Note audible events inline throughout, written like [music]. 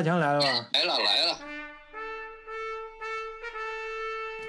大强来了吧？来了来了。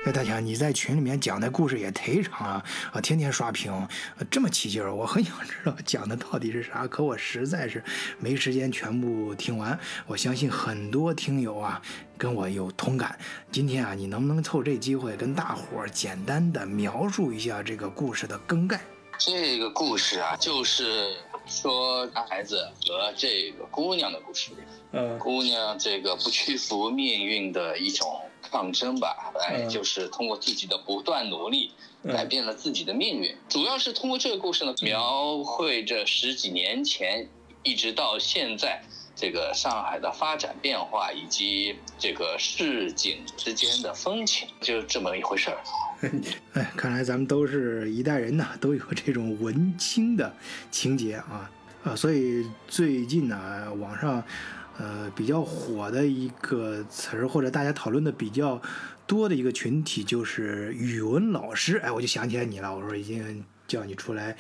哎，大强，你在群里面讲的故事也忒长了啊，天天刷屏，这么起劲儿，我很想知道讲的到底是啥，可我实在是没时间全部听完。我相信很多听友啊跟我有同感。今天啊，你能不能凑这机会跟大伙儿简单的描述一下这个故事的梗概？这个故事啊，就是说男孩子和这个姑娘的故事。嗯，姑娘这个不屈服命运的一种抗争吧，哎，就是通过自己的不断努力，改变了自己的命运。主要是通过这个故事呢，描绘着十几年前一直到现在这个上海的发展变化，以及这个市井之间的风情，就这么一回事儿。[laughs] 哎，看来咱们都是一代人呐，都有这种文青的情节啊啊！所以最近呢，网上。呃，比较火的一个词儿，或者大家讨论的比较多的一个群体，就是语文老师。哎，我就想起来你了，我说已经叫你出来。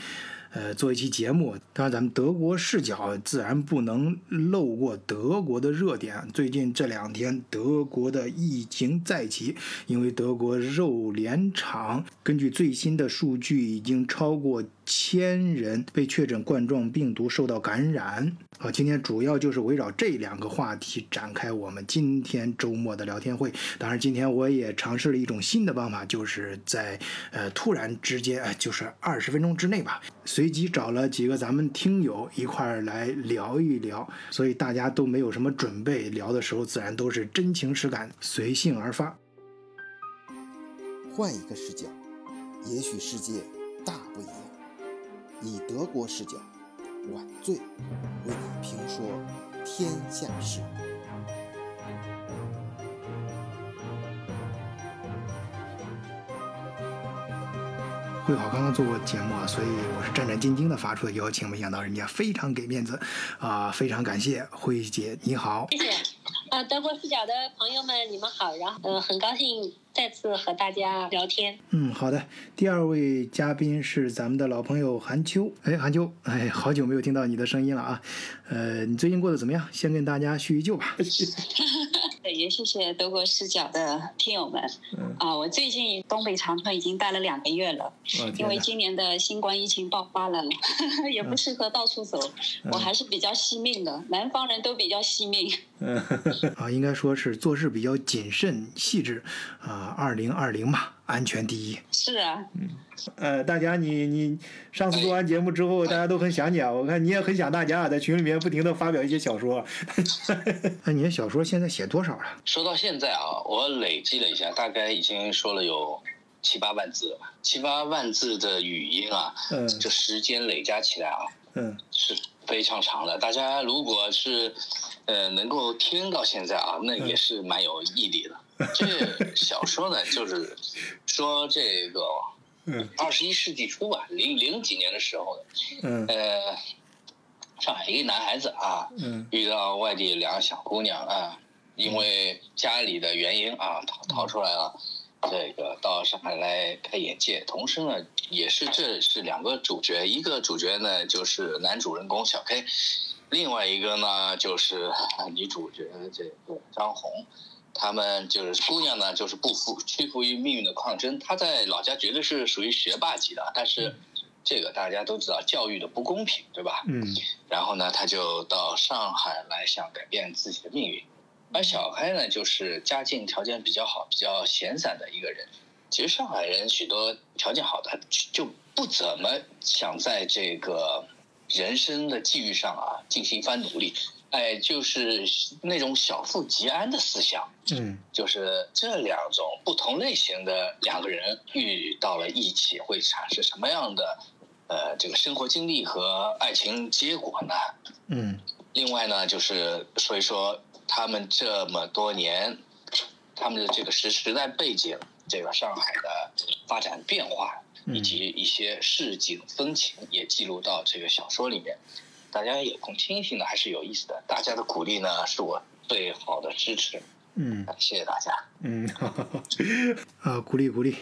呃，做一期节目，当然咱们德国视角自然不能漏过德国的热点。最近这两天，德国的疫情再起，因为德国肉联厂根据最新的数据，已经超过千人被确诊冠状病毒受到感染。好，今天主要就是围绕这两个话题展开我们今天周末的聊天会。当然，今天我也尝试了一种新的方法，就是在呃突然之间，就是二十分钟之内吧。随机找了几个咱们听友一块儿来聊一聊，所以大家都没有什么准备，聊的时候自然都是真情实感，随性而发。换一个视角，也许世界大不一样。以德国视角，晚醉为你评说天下事。慧好刚刚做过节目啊，所以我是战战兢兢的发出的邀请，没想到人家非常给面子，啊，非常感谢慧姐，你好。谢谢，啊，德国视角的朋友们，你们好，然后，呃，很高兴。再次和大家聊天。嗯，好的。第二位嘉宾是咱们的老朋友韩秋。哎，韩秋，哎，好久没有听到你的声音了啊。呃，你最近过得怎么样？先跟大家叙叙旧吧。[laughs] 也谢谢德国视角的听友们。啊，我最近东北长春已经待了两个月了，因为今年的新冠疫情爆发了，也不适合到处走。我还是比较惜命的，南方人都比较惜命。[laughs] 啊，应该说是做事比较谨慎细致啊。啊，二零二零嘛，安全第一。是啊，嗯，呃，大家，你你上次做完节目之后，大家都很想你啊。我看你也很想大家，在群里面不停的发表一些小说。[laughs] 那你的小说现在写多少了？说到现在啊，我累计了一下，大概已经说了有七八万字了。七八万字的语音啊，嗯，这时间累加起来啊，嗯，是非常长的。大家如果是呃能够听到现在啊，那也是蛮有毅力的。这 [laughs] 小说呢，就是说这个二十一世纪初吧，零零几年的时候的，呃，上海一个男孩子啊，遇到外地两个小姑娘啊，因为家里的原因啊，逃逃出来了，这个到上海来开眼界。同时呢，也是这是两个主角，一个主角呢就是男主人公小 K，另外一个呢就是女主角这个张红。他们就是姑娘呢，就是不服屈服于命运的抗争。她在老家绝对是属于学霸级的，但是这个大家都知道教育的不公平，对吧？嗯。然后呢，她就到上海来想改变自己的命运。而小开呢，就是家境条件比较好、比较闲散的一个人。其实上海人许多条件好的就不怎么想在这个人生的际遇上啊进行一番努力。哎，就是那种小富即安的思想，嗯，就是这两种不同类型的两个人遇到了一起，会产生什么样的呃这个生活经历和爱情结果呢？嗯，另外呢，就是所以说他们这么多年，他们的这个时时代背景，这个上海的发展变化以及一些市井风情，也记录到这个小说里面。大家有空听一听呢还是有意思的。大家的鼓励呢，是我最好的支持。嗯，谢谢大家。嗯，[laughs] 啊，鼓励鼓励。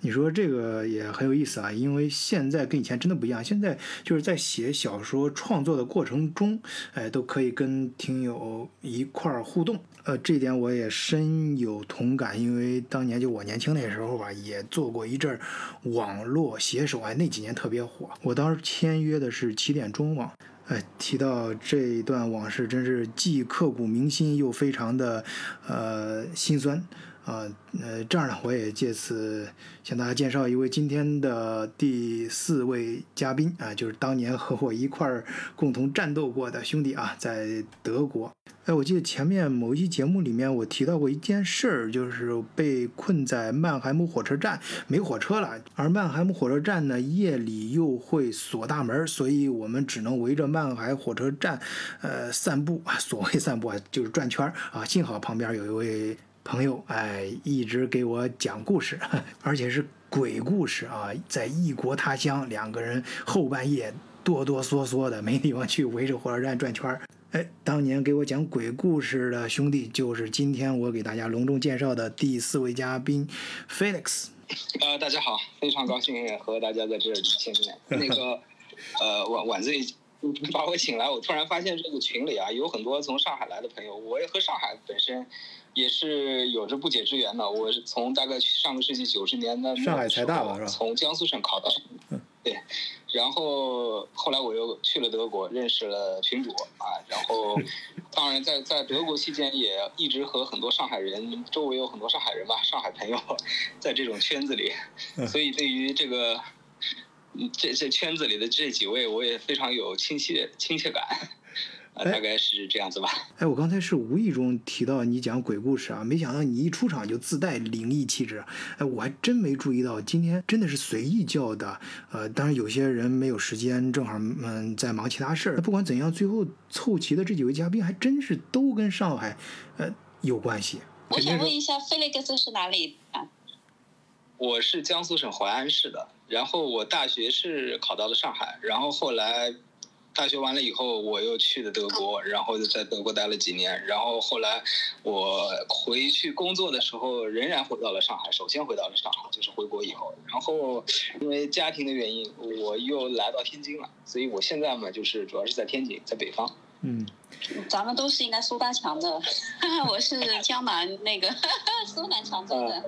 你说这个也很有意思啊，因为现在跟以前真的不一样。现在就是在写小说创作的过程中，哎，都可以跟听友一块儿互动。呃，这点我也深有同感，因为当年就我年轻那时候吧，也做过一阵网络写手，哎，那几年特别火。我当时签约的是起点中网。哎，提到这一段往事，真是既刻骨铭心，又非常的呃心酸啊。呃，这样呢，我也借此向大家介绍一位今天的第四位嘉宾啊，就是当年和我一块儿共同战斗过的兄弟啊，在德国。哎，我记得前面某一期节目里面我提到过一件事儿，就是被困在曼海姆火车站，没火车了，而曼海姆火车站呢夜里又会锁大门，所以我们只能围着曼海火车站，呃，散步啊，所谓散步啊，就是转圈儿啊。幸好旁边有一位。朋友，哎，一直给我讲故事，[laughs] 而且是鬼故事啊！在异国他乡，两个人后半夜哆哆嗦嗦的，没地方去，围着火车站转圈儿。哎，当年给我讲鬼故事的兄弟，就是今天我给大家隆重介绍的第四位嘉宾，Felix。呃，大家好，非常高兴和大家在这里见面。那个，呃，晚晚醉把我请来，我突然发现这个群里啊，有很多从上海来的朋友，我也和上海本身。也是有着不解之缘的。我是从大概上个世纪九十年代上海财大吧是吧？从江苏省考到，对，然后后来我又去了德国，认识了群主啊。然后，[laughs] 当然在在德国期间也一直和很多上海人，周围有很多上海人吧，上海朋友，在这种圈子里，[laughs] 所以对于这个这这圈子里的这几位，我也非常有亲切亲切感。啊，大概是这样子吧。[laughs] 哎，我刚才是无意中提到你讲鬼故事啊，没想到你一出场就自带灵异气质。哎，我还真没注意到，今天真的是随意叫的。呃，当然有些人没有时间，正好嗯在忙其他事儿。不管怎样，最后凑齐的这几位嘉宾还真是都跟上海呃有关系。我想问一下，菲利克斯是哪里啊？我是江苏省淮安市的，然后我大学是考到了上海，然后后来。大学完了以后，我又去了德国，然后就在德国待了几年。然后后来我回去工作的时候，仍然回到了上海。首先回到了上海，就是回国以后。然后因为家庭的原因，我又来到天津了。所以我现在嘛，就是主要是在天津，在北方。嗯。咱们都是应该苏大强的，[laughs] 我是江南那个 [laughs] 苏南常州的。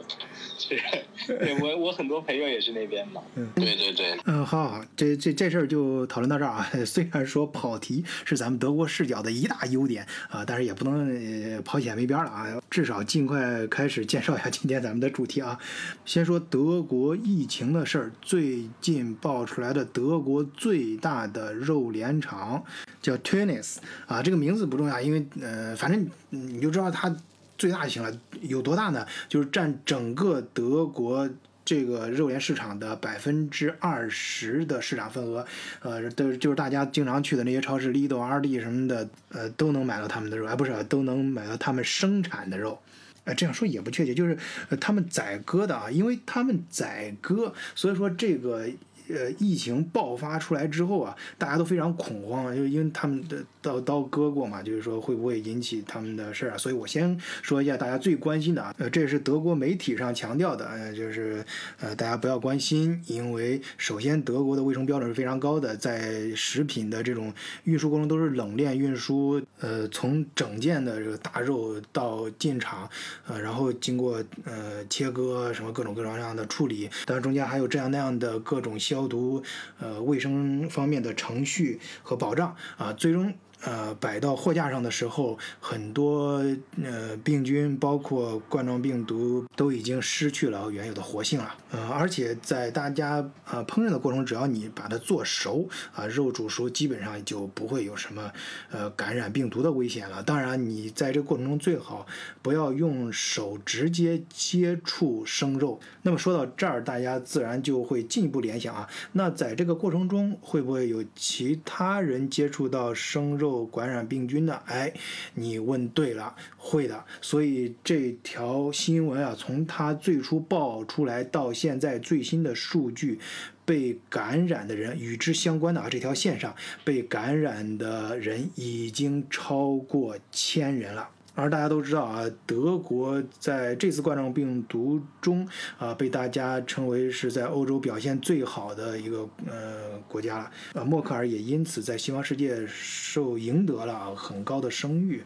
是，对我我很多朋友也是那边的。嗯，对对对。嗯，好，好，这这这事儿就讨论到这儿啊。[laughs] 虽然说跑题是咱们德国视角的一大优点啊，但是也不能跑起来没边了啊。至少尽快开始介绍一下今天咱们的主题啊。先说德国疫情的事儿，最近爆出来的德国最大的肉联厂叫 Tunis 啊，这个名字不重要，因为呃，反正你就知道它。最大就行了，有多大呢？就是占整个德国这个肉联市场的百分之二十的市场份额，呃，都就是大家经常去的那些超市，Lidl、RD 什么的，呃，都能买到他们的肉，哎，不是，都能买到他们生产的肉。哎，这样说也不确切，就是他们宰割的啊，因为他们宰割，所以说这个。呃，疫情爆发出来之后啊，大家都非常恐慌，就因为他们的刀刀割过嘛，就是说会不会引起他们的事儿啊？所以我先说一下大家最关心的啊，呃，这也是德国媒体上强调的，呃，就是呃，大家不要关心，因为首先德国的卫生标准是非常高的，在食品的这种运输过程都是冷链运输，呃，从整件的这个大肉到进厂，呃，然后经过呃切割什么各种各种各样的处理，当然中间还有这样那样的各种消毒，呃，卫生方面的程序和保障啊，最终。呃，摆到货架上的时候，很多呃病菌，包括冠状病毒，都已经失去了原有的活性了。呃，而且在大家呃烹饪的过程，只要你把它做熟，啊，肉煮熟，基本上就不会有什么呃感染病毒的危险了。当然，你在这个过程中最好不要用手直接接触生肉。那么说到这儿，大家自然就会进一步联想啊，那在这个过程中会不会有其他人接触到生肉？感染病菌的，哎，你问对了，会的。所以这条新闻啊，从它最初爆出来到现在最新的数据，被感染的人与之相关的啊这条线上被感染的人已经超过千人了。而大家都知道啊，德国在这次冠状病毒中啊，被大家称为是在欧洲表现最好的一个呃国家了。呃，默克尔也因此在西方世界受赢得了很高的声誉。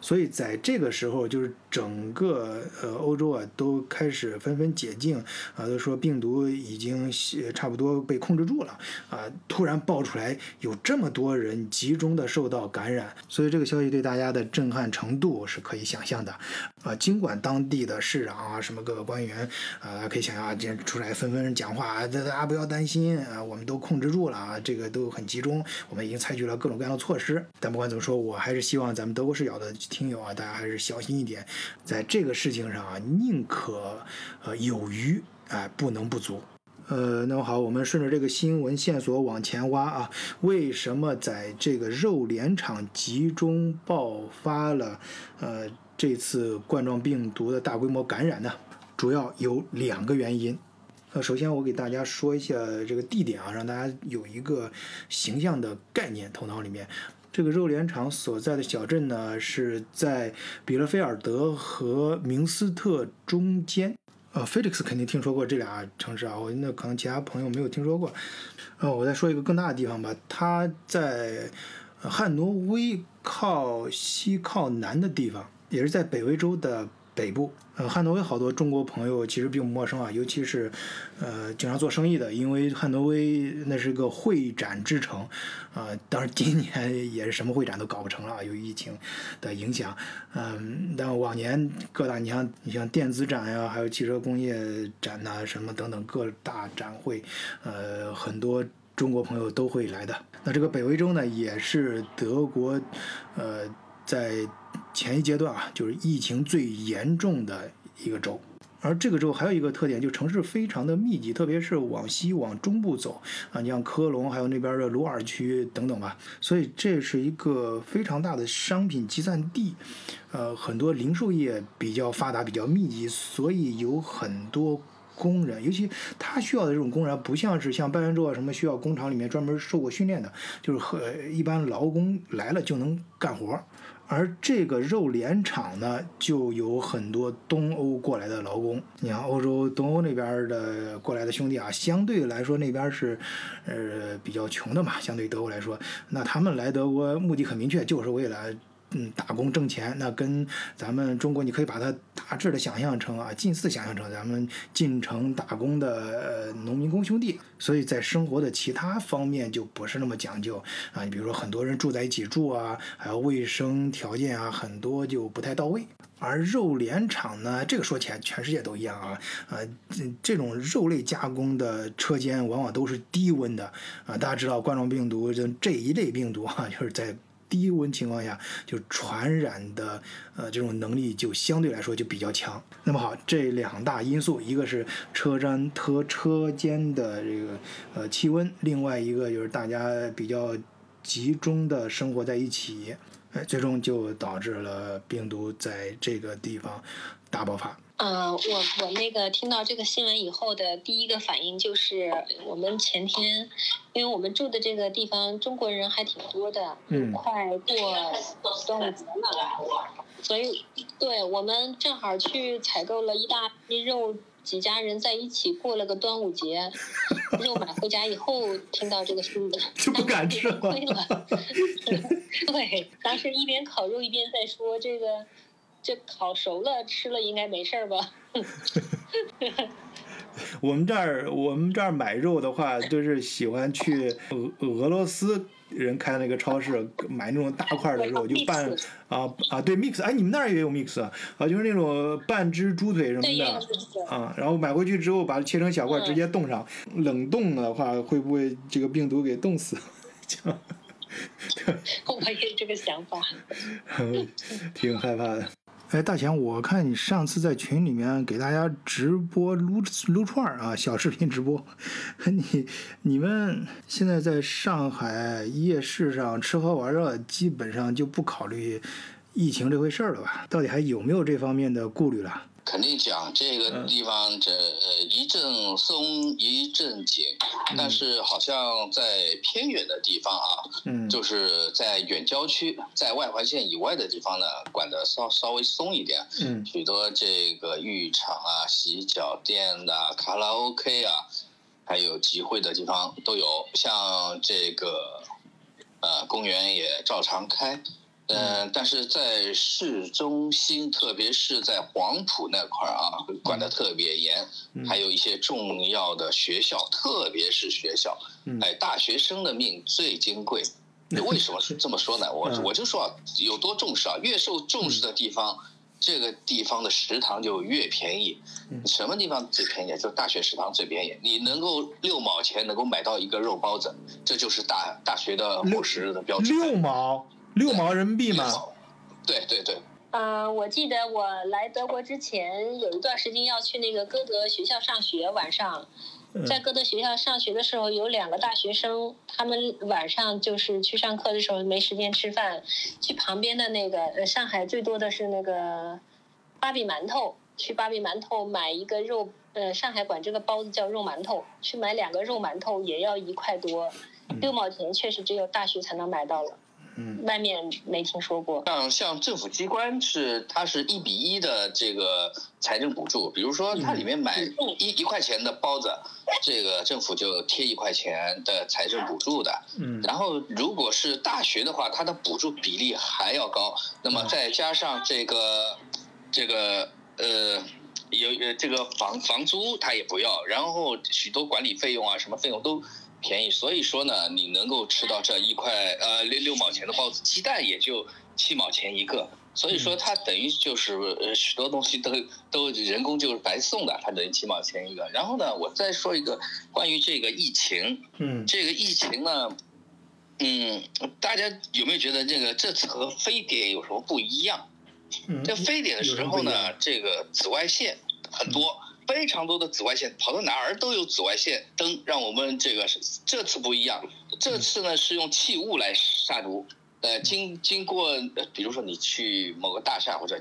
所以在这个时候，就是整个呃欧洲啊都开始纷纷解禁啊，都说病毒已经差不多被控制住了啊。突然爆出来有这么多人集中的受到感染，所以这个消息对大家的震撼程度是可以想象的啊。尽管当地的市长啊、什么各个官员啊，可以想象今天出来纷纷讲话，大家不要担心啊，我们都控制住了啊，这个都很集中，我们已经采取了各种各样的措施。但不管怎么说，我还是希望咱们德国视角的。听友啊，大家还是小心一点，在这个事情上啊，宁可呃有余，哎，不能不足。呃，那么好，我们顺着这个新闻线索往前挖啊，为什么在这个肉联厂集中爆发了呃这次冠状病毒的大规模感染呢？主要有两个原因。呃，首先我给大家说一下这个地点啊，让大家有一个形象的概念，头脑里面。这个肉联厂所在的小镇呢，是在比勒菲尔德和明斯特中间。呃，Felix 肯定听说过这俩城市啊，我那可能其他朋友没有听说过。呃，我再说一个更大的地方吧，它在汉诺威靠西靠南的地方，也是在北威州的。北部，呃，汉诺威好多中国朋友其实并不陌生啊，尤其是，呃，经常做生意的，因为汉诺威那是个会展之城，啊，当然今年也是什么会展都搞不成了，[laughs] 由于疫情的影响，嗯，但往年各大你像你像电子展呀，还有汽车工业展呐，什么等等各大展会，呃，很多中国朋友都会来的。那这个北威州呢，也是德国，呃。在前一阶段啊，就是疫情最严重的一个州，而这个州还有一个特点，就城市非常的密集，特别是往西往中部走啊，你像科隆，还有那边的鲁尔区等等吧，所以这是一个非常大的商品集散地，呃，很多零售业比较发达，比较密集，所以有很多工人，尤其他需要的这种工人，不像是像拜仁州啊什么需要工厂里面专门受过训练的，就是和一般劳工来了就能干活。而这个肉联厂呢，就有很多东欧过来的劳工。你看，欧洲东欧那边的过来的兄弟啊，相对来说那边是，呃，比较穷的嘛。相对德国来说，那他们来德国目的很明确，就是为了。嗯，打工挣钱，那跟咱们中国，你可以把它大致的想象成啊，近似想象成咱们进城打工的呃农民工兄弟。所以在生活的其他方面就不是那么讲究啊。你比如说，很多人住在一起住啊，还有卫生条件啊，很多就不太到位。而肉联厂呢，这个说起来全世界都一样啊，呃，这种肉类加工的车间往往都是低温的啊。大家知道冠状病毒就这一类病毒啊，就是在。低温情况下，就传染的呃这种能力就相对来说就比较强。那么好，这两大因素，一个是车站车车间的这个呃气温，另外一个就是大家比较集中的生活在一起，哎，最终就导致了病毒在这个地方大爆发。嗯，我我那个听到这个新闻以后的第一个反应就是，我们前天，因为我们住的这个地方中国人还挺多的，嗯，快过端午节了，所以对我们正好去采购了一大批肉，几家人在一起过了个端午节，肉买回家以后听到这个新闻，[laughs] 就不敢吃了，[laughs] 对，当时一边烤肉一边在说这个。这烤熟了吃了应该没事儿吧？[laughs] 我们这儿我们这儿买肉的话，就是喜欢去俄俄罗斯人开的那个超市买那种大块的肉，就半啊啊对 mix，哎你们那儿也有 mix 啊？啊就是那种半只猪腿什么的啊，然后买回去之后把它切成小块，直接冻上，冷冻的话会不会这个病毒给冻死？[laughs] [laughs] 我也有这个想法，挺害怕的。哎，大强，我看你上次在群里面给大家直播撸撸串儿啊，小视频直播。[laughs] 你你们现在在上海夜市上吃喝玩乐，基本上就不考虑疫情这回事儿了吧？到底还有没有这方面的顾虑了？肯定讲这个地方这一阵松一阵紧，但是好像在偏远的地方啊，嗯，就是在远郊区，在外环线以外的地方呢，管得稍稍微松一点，嗯，许多这个浴场啊、洗脚店呐、卡拉 OK 啊，还有集会的地方都有，像这个呃公园也照常开。嗯，但是在市中心，特别是在黄埔那块儿啊，管得特别严，还有一些重要的学校，特别是学校，哎，大学生的命最金贵。为什么是这么说呢？我我就说啊，有多重视啊，越受重视的地方，这个地方的食堂就越便宜。什么地方最便宜？就大学食堂最便宜。你能够六毛钱能够买到一个肉包子，这就是大大学的伙食的标准。六毛。六毛人民币吗？对对对。嗯，我记得我来德国之前有一段时间要去那个歌德学校上学，晚上在歌德学校上学的时候，有两个大学生，他们晚上就是去上课的时候没时间吃饭，去旁边的那个呃上海最多的是那个芭比馒头，去芭比馒头买一个肉呃上海管这个包子叫肉馒头，去买两个肉馒头也要一块多，六毛钱确实只有大学才能买到了。嗯，外面没听说过。像像政府机关是，它是一比一的这个财政补助，比如说它里面买一一块钱的包子，这个政府就贴一块钱的财政补助的。嗯。然后如果是大学的话，它的补助比例还要高，那么再加上这个这个呃有呃这个房房租他也不要，然后许多管理费用啊什么费用都。便宜，所以说呢，你能够吃到这一块呃六六毛钱的包子，鸡蛋也就七毛钱一个，所以说它等于就是呃许多东西都都人工就是白送的，它等于七毛钱一个。然后呢，我再说一个关于这个疫情，嗯，这个疫情呢，嗯，大家有没有觉得这个这次和非典有什么不一样？嗯，这非典的时候呢，这个紫外线很多。非常多的紫外线，跑到哪儿都有紫外线灯，让我们这个这次不一样。这次呢是用气雾来杀毒，呃，经经过，比如说你去某个大厦或者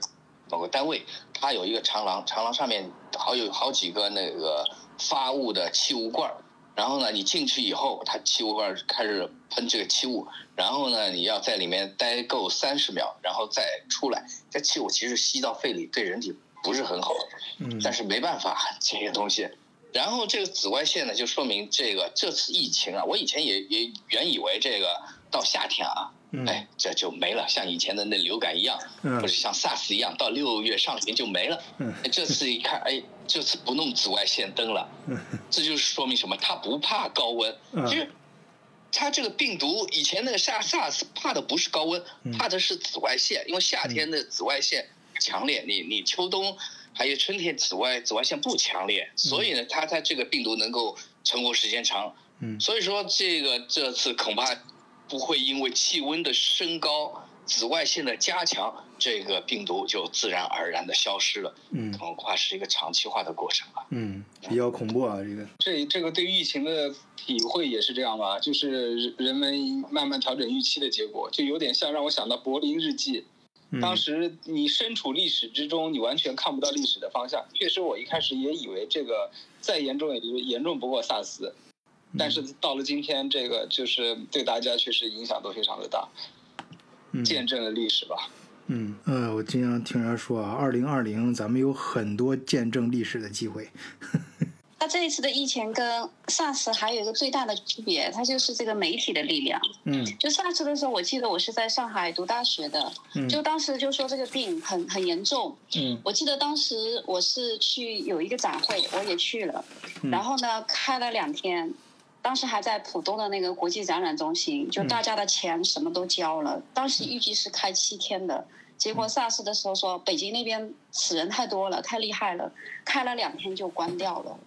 某个单位，它有一个长廊，长廊上面好有好几个那个发雾的气雾罐然后呢，你进去以后，它气雾罐开始喷这个气雾，然后呢，你要在里面待够三十秒，然后再出来。这气雾其实吸到肺里，对人体。不是很好，嗯，但是没办法 [laughs] 这些东西。然后这个紫外线呢，就说明这个这次疫情啊，我以前也也原以为这个到夏天啊，哎，这就没了，像以前的那流感一样，或者像 SARS 一样，到六月上旬就没了。嗯，这次一看，哎，这次不弄紫外线灯了，这就是说明什么？它不怕高温，其实它这个病毒以前那个 SARS 怕的不是高温，怕的是紫外线，因为夏天的紫外线。强烈，你你秋冬还有春天紫外紫外线不强烈，所以呢，它它这个病毒能够存活时间长。嗯，所以说这个这次恐怕不会因为气温的升高、紫外线的加强，这个病毒就自然而然的消失了。嗯，恐怕是一个长期化的过程吧。嗯，比较恐怖啊，这个。这这个对疫情的体会也是这样吧，就是人们慢慢调整预期的结果，就有点像让我想到柏林日记。当时你身处历史之中，你完全看不到历史的方向。确实，我一开始也以为这个再严重也就严重不过萨斯，但是到了今天，这个就是对大家确实影响都非常的大，见证了历史吧。嗯，呃，我经常听人说啊，二零二零咱们有很多见证历史的机会。[laughs] 它这一次的疫情跟 SARS 还有一个最大的区别，它就是这个媒体的力量。嗯，就 SARS 的时候，我记得我是在上海读大学的，嗯就当时就说这个病很很严重。嗯，我记得当时我是去有一个展会，我也去了，然后呢开了两天，当时还在浦东的那个国际展览中心，就大家的钱什么都交了，当时预计是开七天的，结果 SARS 的时候说北京那边死人太多了，太厉害了，开了两天就关掉了。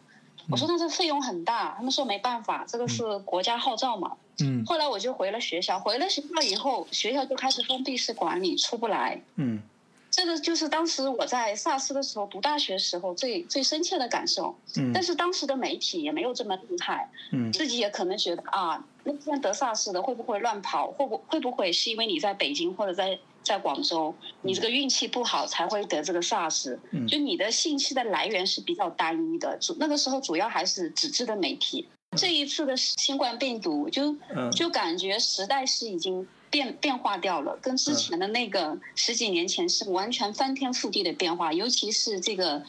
我说那这费用很大，他们说没办法，这个是国家号召嘛。嗯。后来我就回了学校，回了学校以后，学校就开始封闭式管理，出不来。嗯。这个就是当时我在萨斯的时候读大学时候最最深切的感受。嗯。但是当时的媒体也没有这么厉害。嗯。自己也可能觉得啊，那现在得萨斯的会不会乱跑？会不会不会是因为你在北京或者在在广州，你这个运气不好才会得这个 SARS，就你的信息的来源是比较单一的。主那个时候主要还是纸质的媒体。这一次的新冠病毒，就就感觉时代是已经变变化掉了，跟之前的那个十几年前是完全翻天覆地的变化。尤其是这个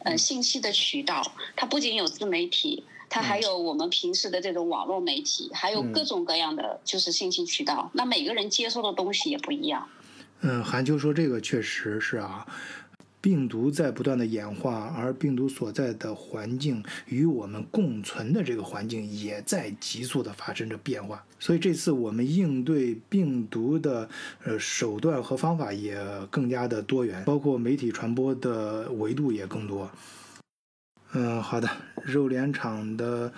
呃信息的渠道，它不仅有自媒体，它还有我们平时的这种网络媒体，还有各种各样的就是信息渠道。那每个人接收的东西也不一样。嗯，韩秋说这个确实是啊，病毒在不断的演化，而病毒所在的环境与我们共存的这个环境也在急速的发生着变化。所以这次我们应对病毒的呃手段和方法也更加的多元，包括媒体传播的维度也更多。嗯，好的，肉联厂的。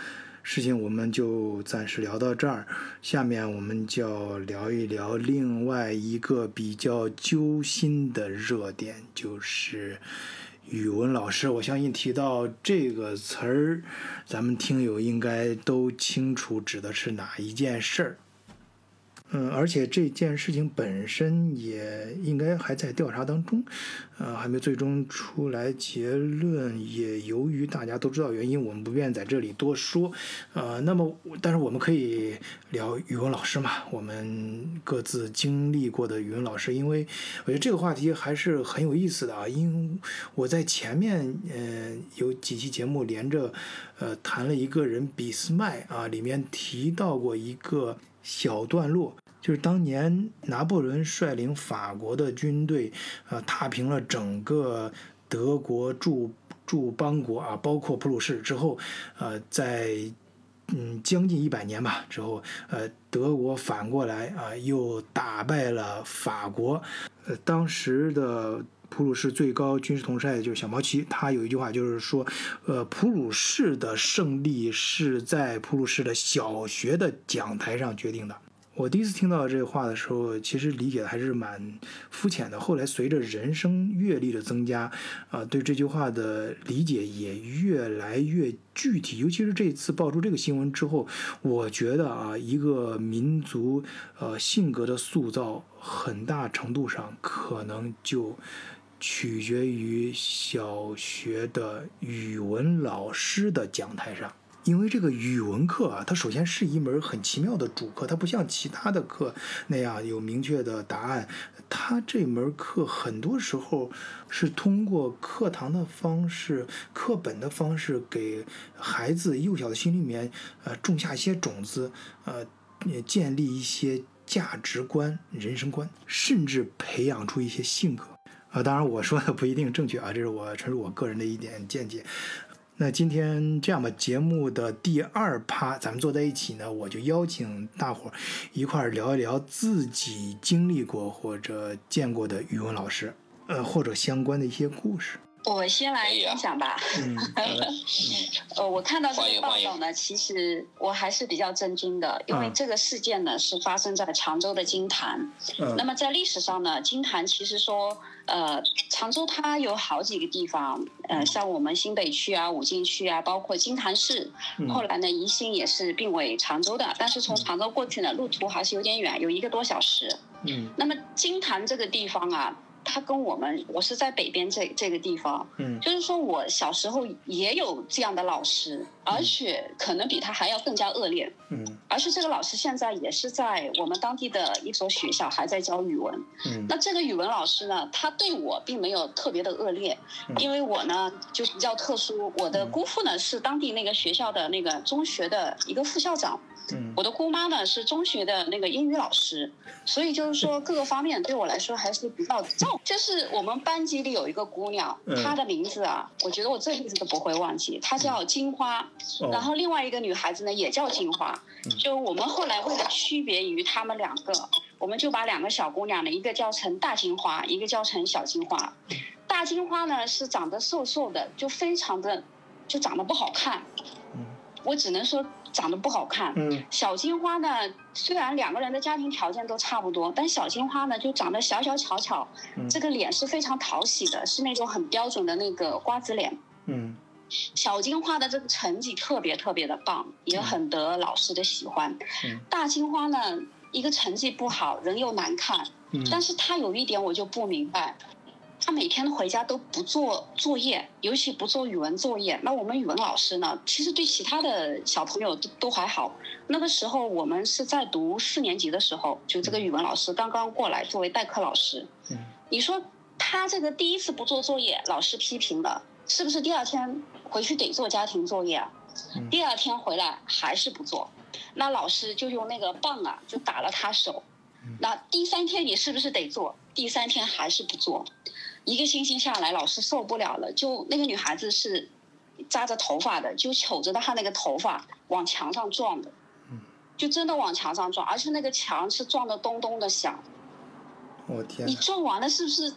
事情我们就暂时聊到这儿，下面我们就要聊一聊另外一个比较揪心的热点，就是语文老师。我相信提到这个词儿，咱们听友应该都清楚指的是哪一件事儿。嗯，而且这件事情本身也应该还在调查当中，呃，还没最终出来结论。也由于大家都知道原因，我们不便在这里多说。呃，那么，但是我们可以聊语文老师嘛？我们各自经历过的语文老师，因为我觉得这个话题还是很有意思的啊。因为我在前面呃有几期节目连着呃谈了一个人俾斯麦啊，里面提到过一个小段落。就是当年拿破仑率领法国的军队，呃，踏平了整个德国驻驻邦国啊，包括普鲁士之后，呃，在嗯将近一百年吧之后，呃，德国反过来啊，又打败了法国。呃，当时的普鲁士最高军事统帅就是小毛奇，他有一句话就是说，呃，普鲁士的胜利是在普鲁士的小学的讲台上决定的。我第一次听到这话的时候，其实理解的还是蛮肤浅的。后来随着人生阅历的增加，啊，对这句话的理解也越来越具体。尤其是这次爆出这个新闻之后，我觉得啊，一个民族呃性格的塑造，很大程度上可能就取决于小学的语文老师的讲台上。因为这个语文课啊，它首先是一门很奇妙的主课，它不像其他的课那样有明确的答案。它这门课很多时候是通过课堂的方式、课本的方式，给孩子幼小的心里面呃种下一些种子，呃，建立一些价值观、人生观，甚至培养出一些性格。啊，当然我说的不一定正确啊，这是我纯属我个人的一点见解。那今天这样吧，节目的第二趴，咱们坐在一起呢，我就邀请大伙儿一块儿聊一聊自己经历过或者见过的语文老师，呃，或者相关的一些故事。我先来分享吧。[laughs] 嗯，呃，我看到这个报道呢，其实我还是比较震惊的，因为这个事件呢是发生在常州的金坛。嗯。那么在历史上呢，金坛其实说，呃，常州它有好几个地方，呃，像我们新北区啊、武进区啊，包括金坛市。嗯。后来呢，宜兴也是并为常州的，但是从常州过去呢，路途还是有点远，有一个多小时。嗯。那么金坛这个地方啊。他跟我们，我是在北边这这个地方，嗯，就是说我小时候也有这样的老师，而且可能比他还要更加恶劣，嗯，而且这个老师现在也是在我们当地的一所学校还在教语文，嗯，那这个语文老师呢，他对我并没有特别的恶劣，因为我呢就比较特殊，我的姑父呢是当地那个学校的那个中学的一个副校长。我的姑妈呢是中学的那个英语老师，所以就是说各个方面对我来说还是比较重。就是我们班级里有一个姑娘，她的名字啊，我觉得我这辈子都不会忘记，她叫金花。然后另外一个女孩子呢也叫金花。就我们后来为了区别于她们两个，我们就把两个小姑娘呢，一个叫成大金花，一个叫成小金花。大金花呢是长得瘦瘦的，就非常的就长得不好看。我只能说。长得不好看。嗯。小金花呢，虽然两个人的家庭条件都差不多，但小金花呢就长得小小巧巧，这个脸是非常讨喜的，是那种很标准的那个瓜子脸。嗯。小金花的这个成绩特别特别的棒，也很得老师的喜欢。嗯。大金花呢，一个成绩不好，人又难看，嗯但是他有一点我就不明白。他每天回家都不做作业，尤其不做语文作业。那我们语文老师呢？其实对其他的小朋友都都还好。那个时候我们是在读四年级的时候，就这个语文老师刚刚过来作为代课老师。嗯，你说他这个第一次不做作业，老师批评了，是不是第二天回去得做家庭作业啊？第二天回来还是不做，那老师就用那个棒啊，就打了他手。那第三天你是不是得做？第三天还是不做？一个星期下来，老师受不了了，就那个女孩子是扎着头发的，就瞅着她那个头发往墙上撞的，就真的往墙上撞，而且那个墙是撞的咚咚的响。我天！你撞完了是不是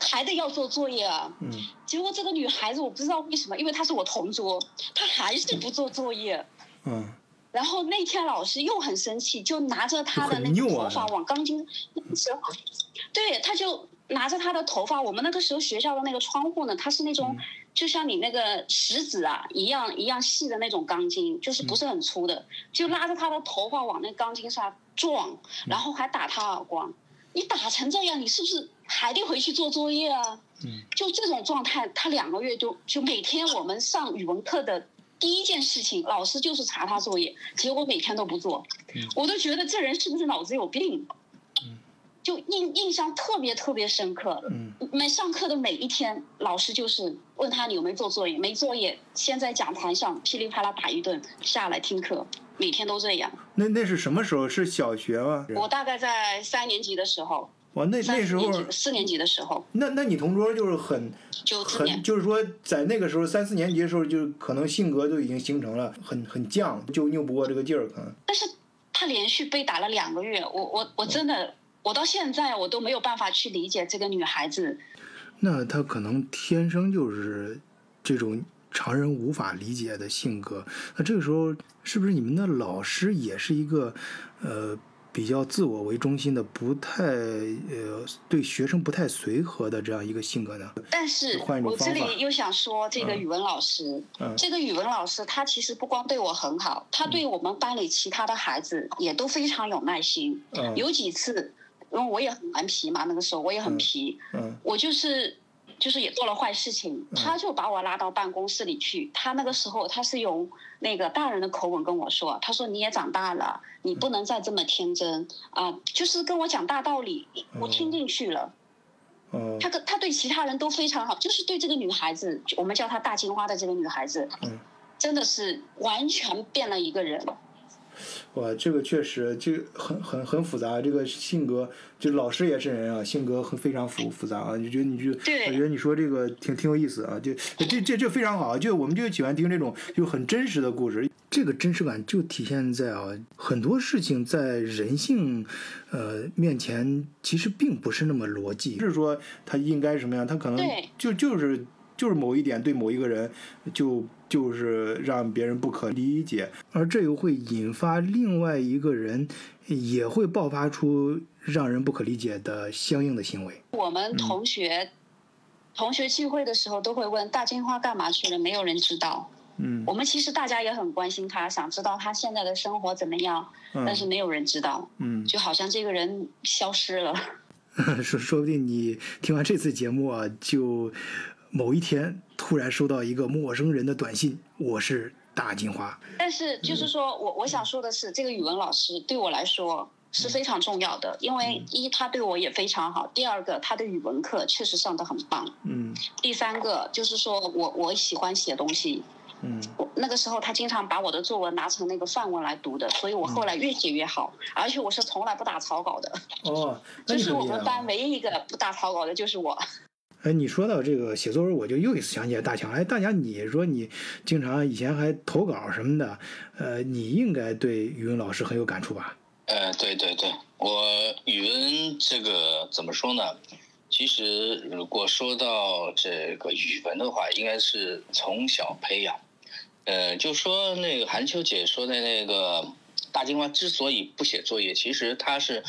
还得要做作业啊？嗯。结果这个女孩子我不知道为什么，因为她是我同桌，她还是不做作业。嗯。然后那天老师又很生气，就拿着她的那个头发往钢筋，对，他就。拿着他的头发，我们那个时候学校的那个窗户呢，它是那种就像你那个食指啊一样一样细的那种钢筋，就是不是很粗的，就拉着他的头发往那钢筋上撞，然后还打他耳光。你打成这样，你是不是还得回去做作业啊？嗯，就这种状态，他两个月就就每天我们上语文课的第一件事情，老师就是查他作业，结果每天都不做，我都觉得这人是不是脑子有病？就印印象特别特别深刻。嗯，每上课的每一天，老师就是问他你有没有做作业，没作业，先在讲台上噼里啪啦打一顿，下来听课，每天都这样。那那是什么时候？是小学吗？我大概在三年级的时候。哇，那那时候四年级的时候。那那你同桌就是很就很，就是说在那个时候三四年级的时候，就可能性格都已经形成了，很很犟，就拗不过这个劲儿，可能。但是他连续被打了两个月，我我我真的。我到现在我都没有办法去理解这个女孩子。那她可能天生就是这种常人无法理解的性格。那这个时候，是不是你们的老师也是一个呃比较自我为中心的、不太呃对学生不太随和的这样一个性格呢？但是，我这里又想说，这个语文老师，这个语文老师他其实不光对我很好，他对我们班里其他的孩子也都非常有耐心。有几次。因为我也很顽皮嘛，那个时候我也很皮，我就是就是也做了坏事情，他就把我拉到办公室里去。他那个时候他是用那个大人的口吻跟我说，他说你也长大了，你不能再这么天真啊，就是跟我讲大道理，我听进去了。他跟他对其他人都非常好，就是对这个女孩子，我们叫她大金花的这个女孩子，真的是完全变了一个人。哇，这个确实就很很很复杂，这个性格就老师也是人啊，性格很非常复复杂啊。你觉得你就我觉得你说这个挺挺有意思啊，就这这这非常好，就我们就喜欢听这种就很真实的故事。这个真实感就体现在啊，很多事情在人性呃面前其实并不是那么逻辑，是说他应该什么样，他可能就就是就是某一点对某一个人就。就是让别人不可理解，而这又会引发另外一个人也会爆发出让人不可理解的相应的行为。我们同学同学聚会的时候都会问大金花干嘛去了，没有人知道。嗯，我们其实大家也很关心他，想知道他现在的生活怎么样，但是没有人知道。嗯，就好像这个人消失了。[laughs] 说说不定你听完这次节目啊，就。某一天，突然收到一个陌生人的短信：“我是大金花。”但是，就是说我我想说的是，这个语文老师对我来说是非常重要的，因为一他对我也非常好，第二个他的语文课确实上的很棒。嗯。第三个就是说我我喜欢写东西。嗯。我那个时候他经常把我的作文拿成那个范文来读的，所以我后来越写越好，而且我是从来不打草稿的。哦，就是我们班唯一一个不打草稿的就是我。哎，你说到这个写作文，我就又一次想起来大强。哎，大强，你说你经常以前还投稿什么的，呃，你应该对语文老师很有感触吧？呃，对对对，我语文这个怎么说呢？其实如果说到这个语文的话，应该是从小培养。呃，就说那个韩秋姐说的那个大金花之所以不写作业，其实她是。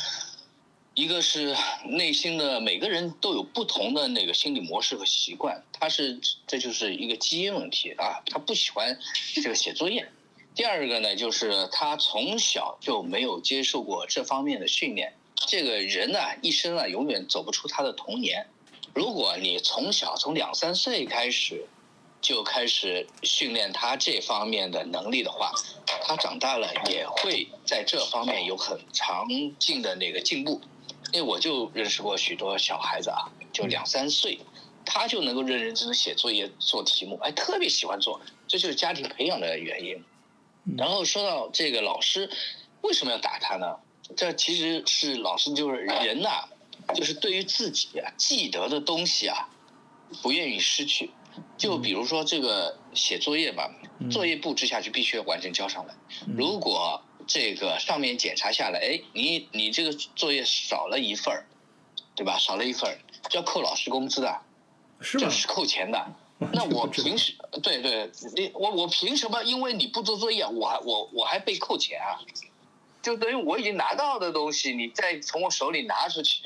一个是内心的每个人都有不同的那个心理模式和习惯，他是这就是一个基因问题啊，他不喜欢这个写作业。第二个呢，就是他从小就没有接受过这方面的训练，这个人呢，一生啊，永远走不出他的童年。如果你从小从两三岁开始就开始训练他这方面的能力的话，他长大了也会在这方面有很长进的那个进步。因为我就认识过许多小孩子啊，就两三岁，他就能够认认真真写作业、做题目，哎，特别喜欢做，这就是家庭培养的原因。然后说到这个老师为什么要打他呢？这其实是老师就是人呐，就是对于自己记得的东西啊，不愿意失去。就比如说这个写作业吧，作业布置下去必须要完成交上来。如果这个上面检查下来，哎，你你这个作业少了一份儿，对吧？少了一份儿，就要扣老师工资的，是这是扣钱的。[laughs] 那我凭什对对，你我我凭什么？因为你不做作业，我还我我还被扣钱啊？就等于我已经拿到的东西，你再从我手里拿出去。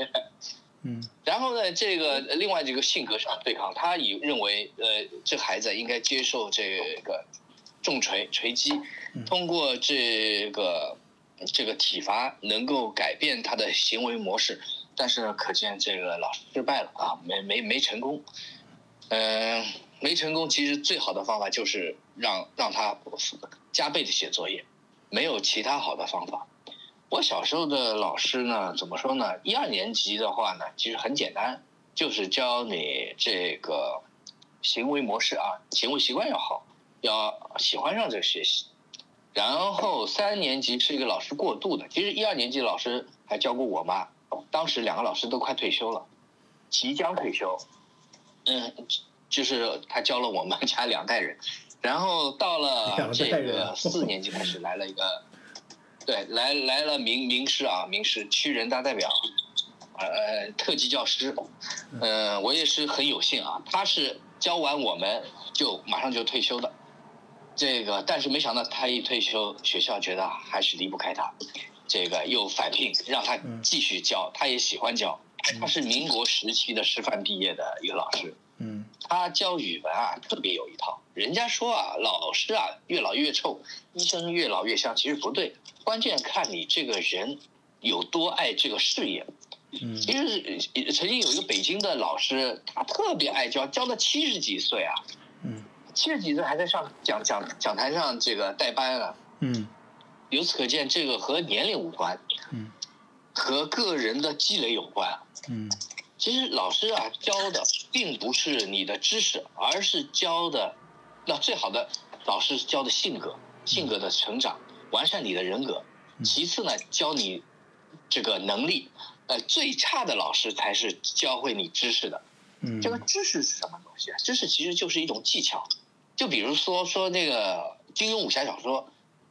嗯。[laughs] 然后呢，这个另外这个性格上对抗，他以认为呃，这孩子应该接受这个重锤锤击，通过这个这个体罚能够改变他的行为模式，但是可见这个老师失败了啊，没没没成功。嗯，没成功。其实最好的方法就是让让他加倍的写作业，没有其他好的方法。我小时候的老师呢，怎么说呢？一二年级的话呢，其实很简单，就是教你这个行为模式啊，行为习惯要好，要喜欢上这个学习。然后三年级是一个老师过渡的，其实一二年级老师还教过我妈，当时两个老师都快退休了，即将退休。嗯，就是他教了我们家两代人，然后到了这个四年级开始来了一个，对，来来了名名师啊，名师区人大代表，呃，特级教师，嗯，我也是很有幸啊，他是教完我们就马上就退休的，这个但是没想到他一退休，学校觉得还是离不开他，这个又返聘让他继续教，他也喜欢教。他是民国时期的师范毕业的一个老师，嗯，他教语文啊特别有一套。人家说啊，老师啊越老越臭，医生越老越香，其实不对，关键看你这个人有多爱这个事业。嗯，其实曾经有一个北京的老师，他特别爱教，教到七十几岁啊，嗯，七十几岁还在上讲讲讲台上这个代班啊，嗯，由此可见，这个和年龄无关，嗯，和个人的积累有关。嗯，其实老师啊教的并不是你的知识，而是教的，那最好的老师教的性格，性格的成长，完善你的人格。其次呢，教你这个能力。呃，最差的老师才是教会你知识的。嗯，这个知识是什么东西啊？知识其实就是一种技巧。就比如说说那个金庸武侠小说，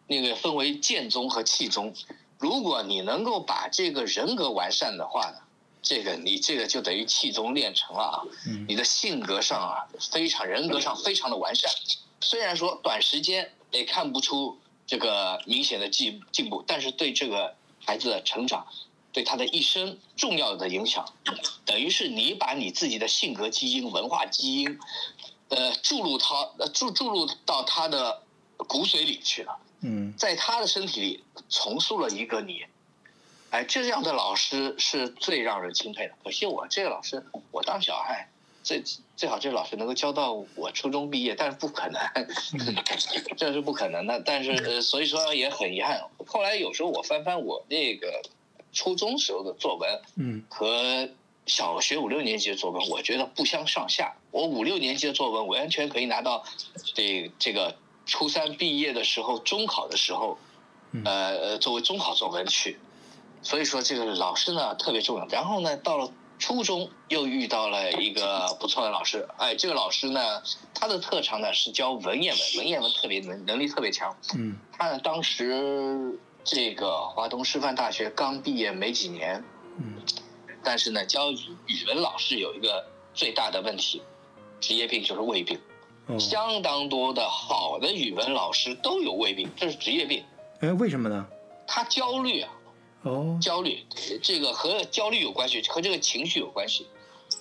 那个分为剑宗和气宗。如果你能够把这个人格完善的话呢？这个你这个就等于气宗练成了啊，你的性格上啊非常人格上非常的完善，虽然说短时间也看不出这个明显的进进步，但是对这个孩子的成长，对他的一生重要的影响，等于是你把你自己的性格基因、文化基因，呃注入他呃注注入到他的骨髓里去了，嗯，在他的身体里重塑了一个你。哎，这样的老师是最让人钦佩的。可惜我这个老师，我当小孩，最最好这个老师能够教到我初中毕业，但是不可能，[laughs] 这是不可能的。但是呃，所以说也很遗憾。后来有时候我翻翻我那个初中时候的作文，嗯，和小学五六年级的作文，我觉得不相上下。我五六年级的作文完全可以拿到这这个初三毕业的时候，中考的时候，呃，作为中考作文去。所以说这个老师呢特别重要。然后呢，到了初中又遇到了一个不错的老师。哎，这个老师呢，他的特长呢是教文言文，文言文特别能能力特别强。嗯。他呢当时这个华东师范大学刚毕业没几年。嗯。但是呢，教语语文老师有一个最大的问题，职业病就是胃病。哦。相当多的好的语文老师都有胃病，这是职业病。哎，为什么呢？他焦虑啊。哦，焦虑，这个和焦虑有关系，和这个情绪有关系。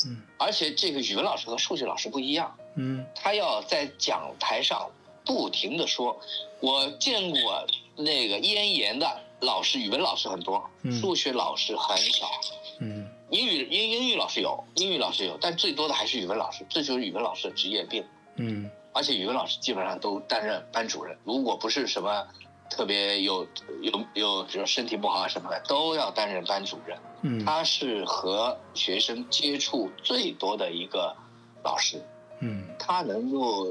嗯，而且这个语文老师和数学老师不一样。嗯，他要在讲台上不停的说，我见过那个咽炎的，老师，语文老师很多，数学老师很少。嗯，英语英英语老师有，英语老师有，但最多的还是语文老师，这就是语文老师的职业病。嗯，而且语文老师基本上都担任班主任，如果不是什么特别有有有，比如身体不好啊什么的，都要担任班主任。嗯，他是和学生接触最多的一个老师。嗯，他能够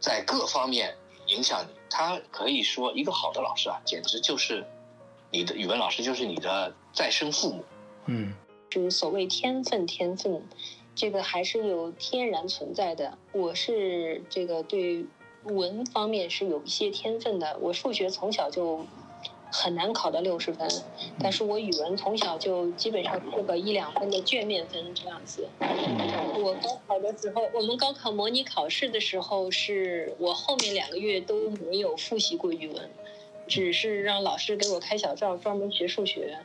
在各方面影响你，他可以说一个好的老师啊，简直就是你的语文老师，就是你的再生父母。嗯。是所谓天分，天分，这个还是有天然存在的。我是这个对文方面是有一些天分的，我数学从小就很难考到六十分，但是我语文从小就基本上是个一两分的卷面分这样子。我高考的时候，我们高考模拟考试的时候，是我后面两个月都没有复习过语文，只是让老师给我开小灶，专门学数学。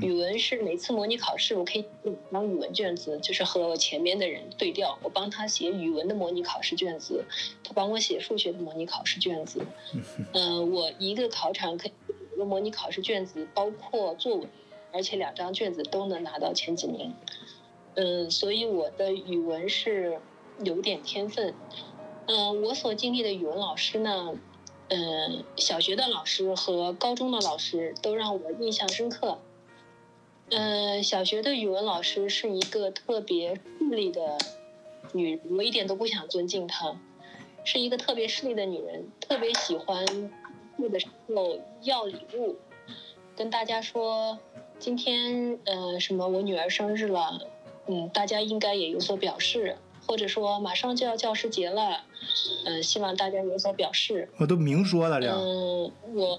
语文是每次模拟考试，我可以帮语文卷子，就是和我前面的人对调，我帮他写语文的模拟考试卷子，他帮我写数学的模拟考试卷子。嗯，[laughs] 我一个考场可以一个模拟考试卷子，包括作文，而且两张卷子都能拿到前几名。嗯，所以我的语文是有点天分。嗯，我所经历的语文老师呢，嗯，小学的老师和高中的老师都让我印象深刻。嗯，小学的语文老师是一个特别势利的女人，我一点都不想尊敬她，是一个特别势利的女人，特别喜欢过的时候要礼物，跟大家说今天呃什么我女儿生日了，嗯，大家应该也有所表示，或者说马上就要教师节了，嗯，希望大家有所表示。我都明说了这样。嗯，我。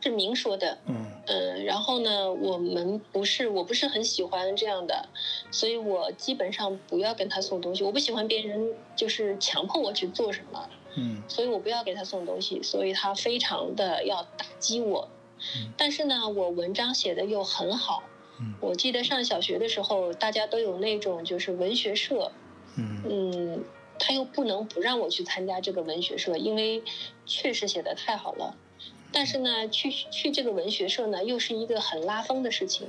是明说的，嗯，呃，然后呢，我们不是，我不是很喜欢这样的，所以我基本上不要跟他送东西，我不喜欢别人就是强迫我去做什么，嗯，所以我不要给他送东西，所以他非常的要打击我，但是呢，我文章写的又很好，嗯。我记得上小学的时候，大家都有那种就是文学社，嗯，嗯，他又不能不让我去参加这个文学社，因为确实写的太好了。但是呢，去去这个文学社呢，又是一个很拉风的事情，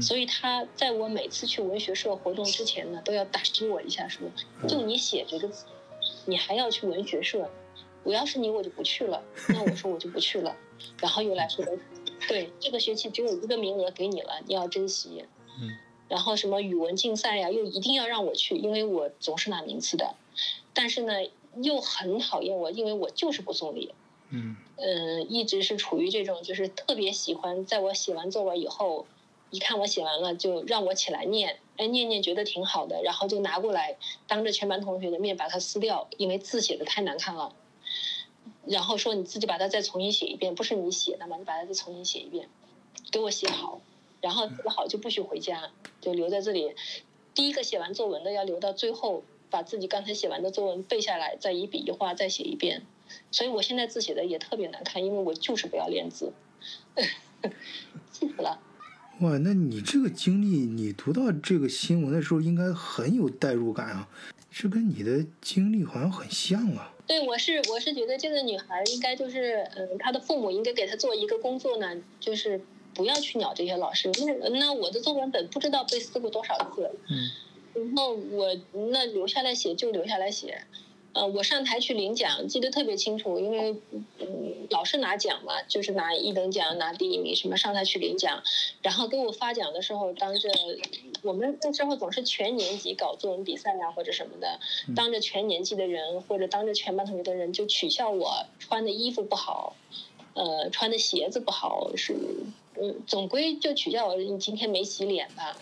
所以他在我每次去文学社活动之前呢，都要打击我一下，说就你写这个字，你还要去文学社，我要是你我就不去了。[laughs] 那我说我就不去了，然后又来说，对，这个学期只有一个名额给你了，你要珍惜。嗯。然后什么语文竞赛呀，又一定要让我去，因为我总是拿名次的，但是呢，又很讨厌我，因为我就是不送礼。嗯。嗯，一直是处于这种，就是特别喜欢，在我写完作文以后，一看我写完了，就让我起来念，哎，念念觉得挺好的，然后就拿过来，当着全班同学的面把它撕掉，因为字写的太难看了，然后说你自己把它再重新写一遍，不是你写的嘛，你把它再重新写一遍，给我写好，然后写好就不许回家，就留在这里，第一个写完作文的要留到最后，把自己刚才写完的作文背下来，再一笔一画再写一遍。所以我现在字写的也特别难看，因为我就是不要练字，[laughs] 气死了。哇，那你这个经历，你读到这个新闻的时候，应该很有代入感啊，这跟你的经历好像很像啊。对，我是我是觉得这个女孩应该就是，嗯，她的父母应该给她做一个工作呢，就是不要去鸟这些老师。那那我的作文本不知道被撕过多少次，嗯，然后我那留下来写就留下来写。呃，我上台去领奖，记得特别清楚，因为嗯，老是拿奖嘛，就是拿一等奖、拿第一名什么，上台去领奖，然后给我发奖的时候，当着我们那时候总是全年级搞作文比赛呀或者什么的，当着全年级的人或者当着全班同学的人就取笑我穿的衣服不好，呃，穿的鞋子不好是。嗯，总归就取笑我，你今天没洗脸吧？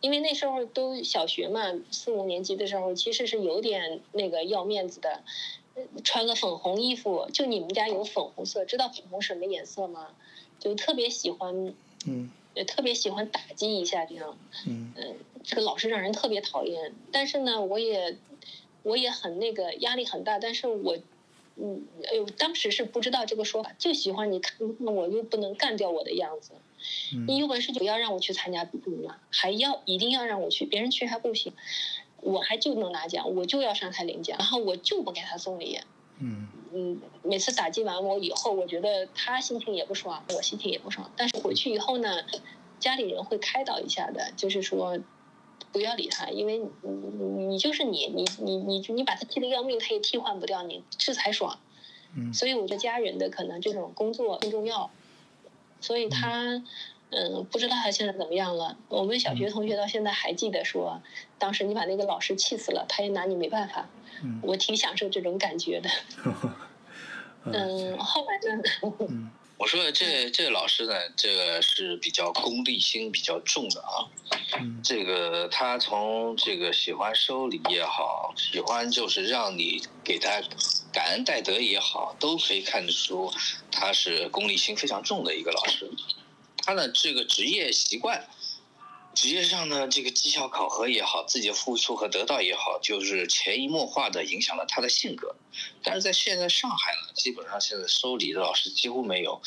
因为那时候都小学嘛，四五年级的时候，其实是有点那个要面子的，穿个粉红衣服，就你们家有粉红色，知道粉红什么颜色吗？就特别喜欢，嗯，也特别喜欢打击一下这样，嗯，这个老师让人特别讨厌。但是呢，我也，我也很那个压力很大，但是我。嗯，哎呦，当时是不知道这个说法，就喜欢你看我又不能干掉我的样子。你有本事就不要让我去参加比赛嘛，还要一定要让我去，别人去还不行，我还就能拿奖，我就要上台领奖，然后我就不给他送礼。嗯，嗯，每次打击完我以后，我觉得他心情也不爽，我心情也不爽。但是回去以后呢，家里人会开导一下的，就是说不要理他，因为你你你就是你，你你你你把他气得要命，他也替换不掉你，这才爽。嗯。所以我觉得家人的可能这种工作更重要。所以他。嗯，不知道他现在怎么样了。我们小学同学到现在还记得说，当时你把那个老师气死了，他也拿你没办法。嗯，我挺享受这种感觉的。[laughs] 嗯，后来呢？嗯，我说这这老师呢，这个是比较功利心比较重的啊。嗯，这个他从这个喜欢收礼也好，喜欢就是让你给他感恩戴德也好，都可以看得出他是功利心非常重的一个老师。他的这个职业习惯，职业上呢这个绩效考核也好，自己的付出和得到也好，就是潜移默化的影响了他的性格。但是在现在上海呢，基本上现在收礼的老师几乎没有。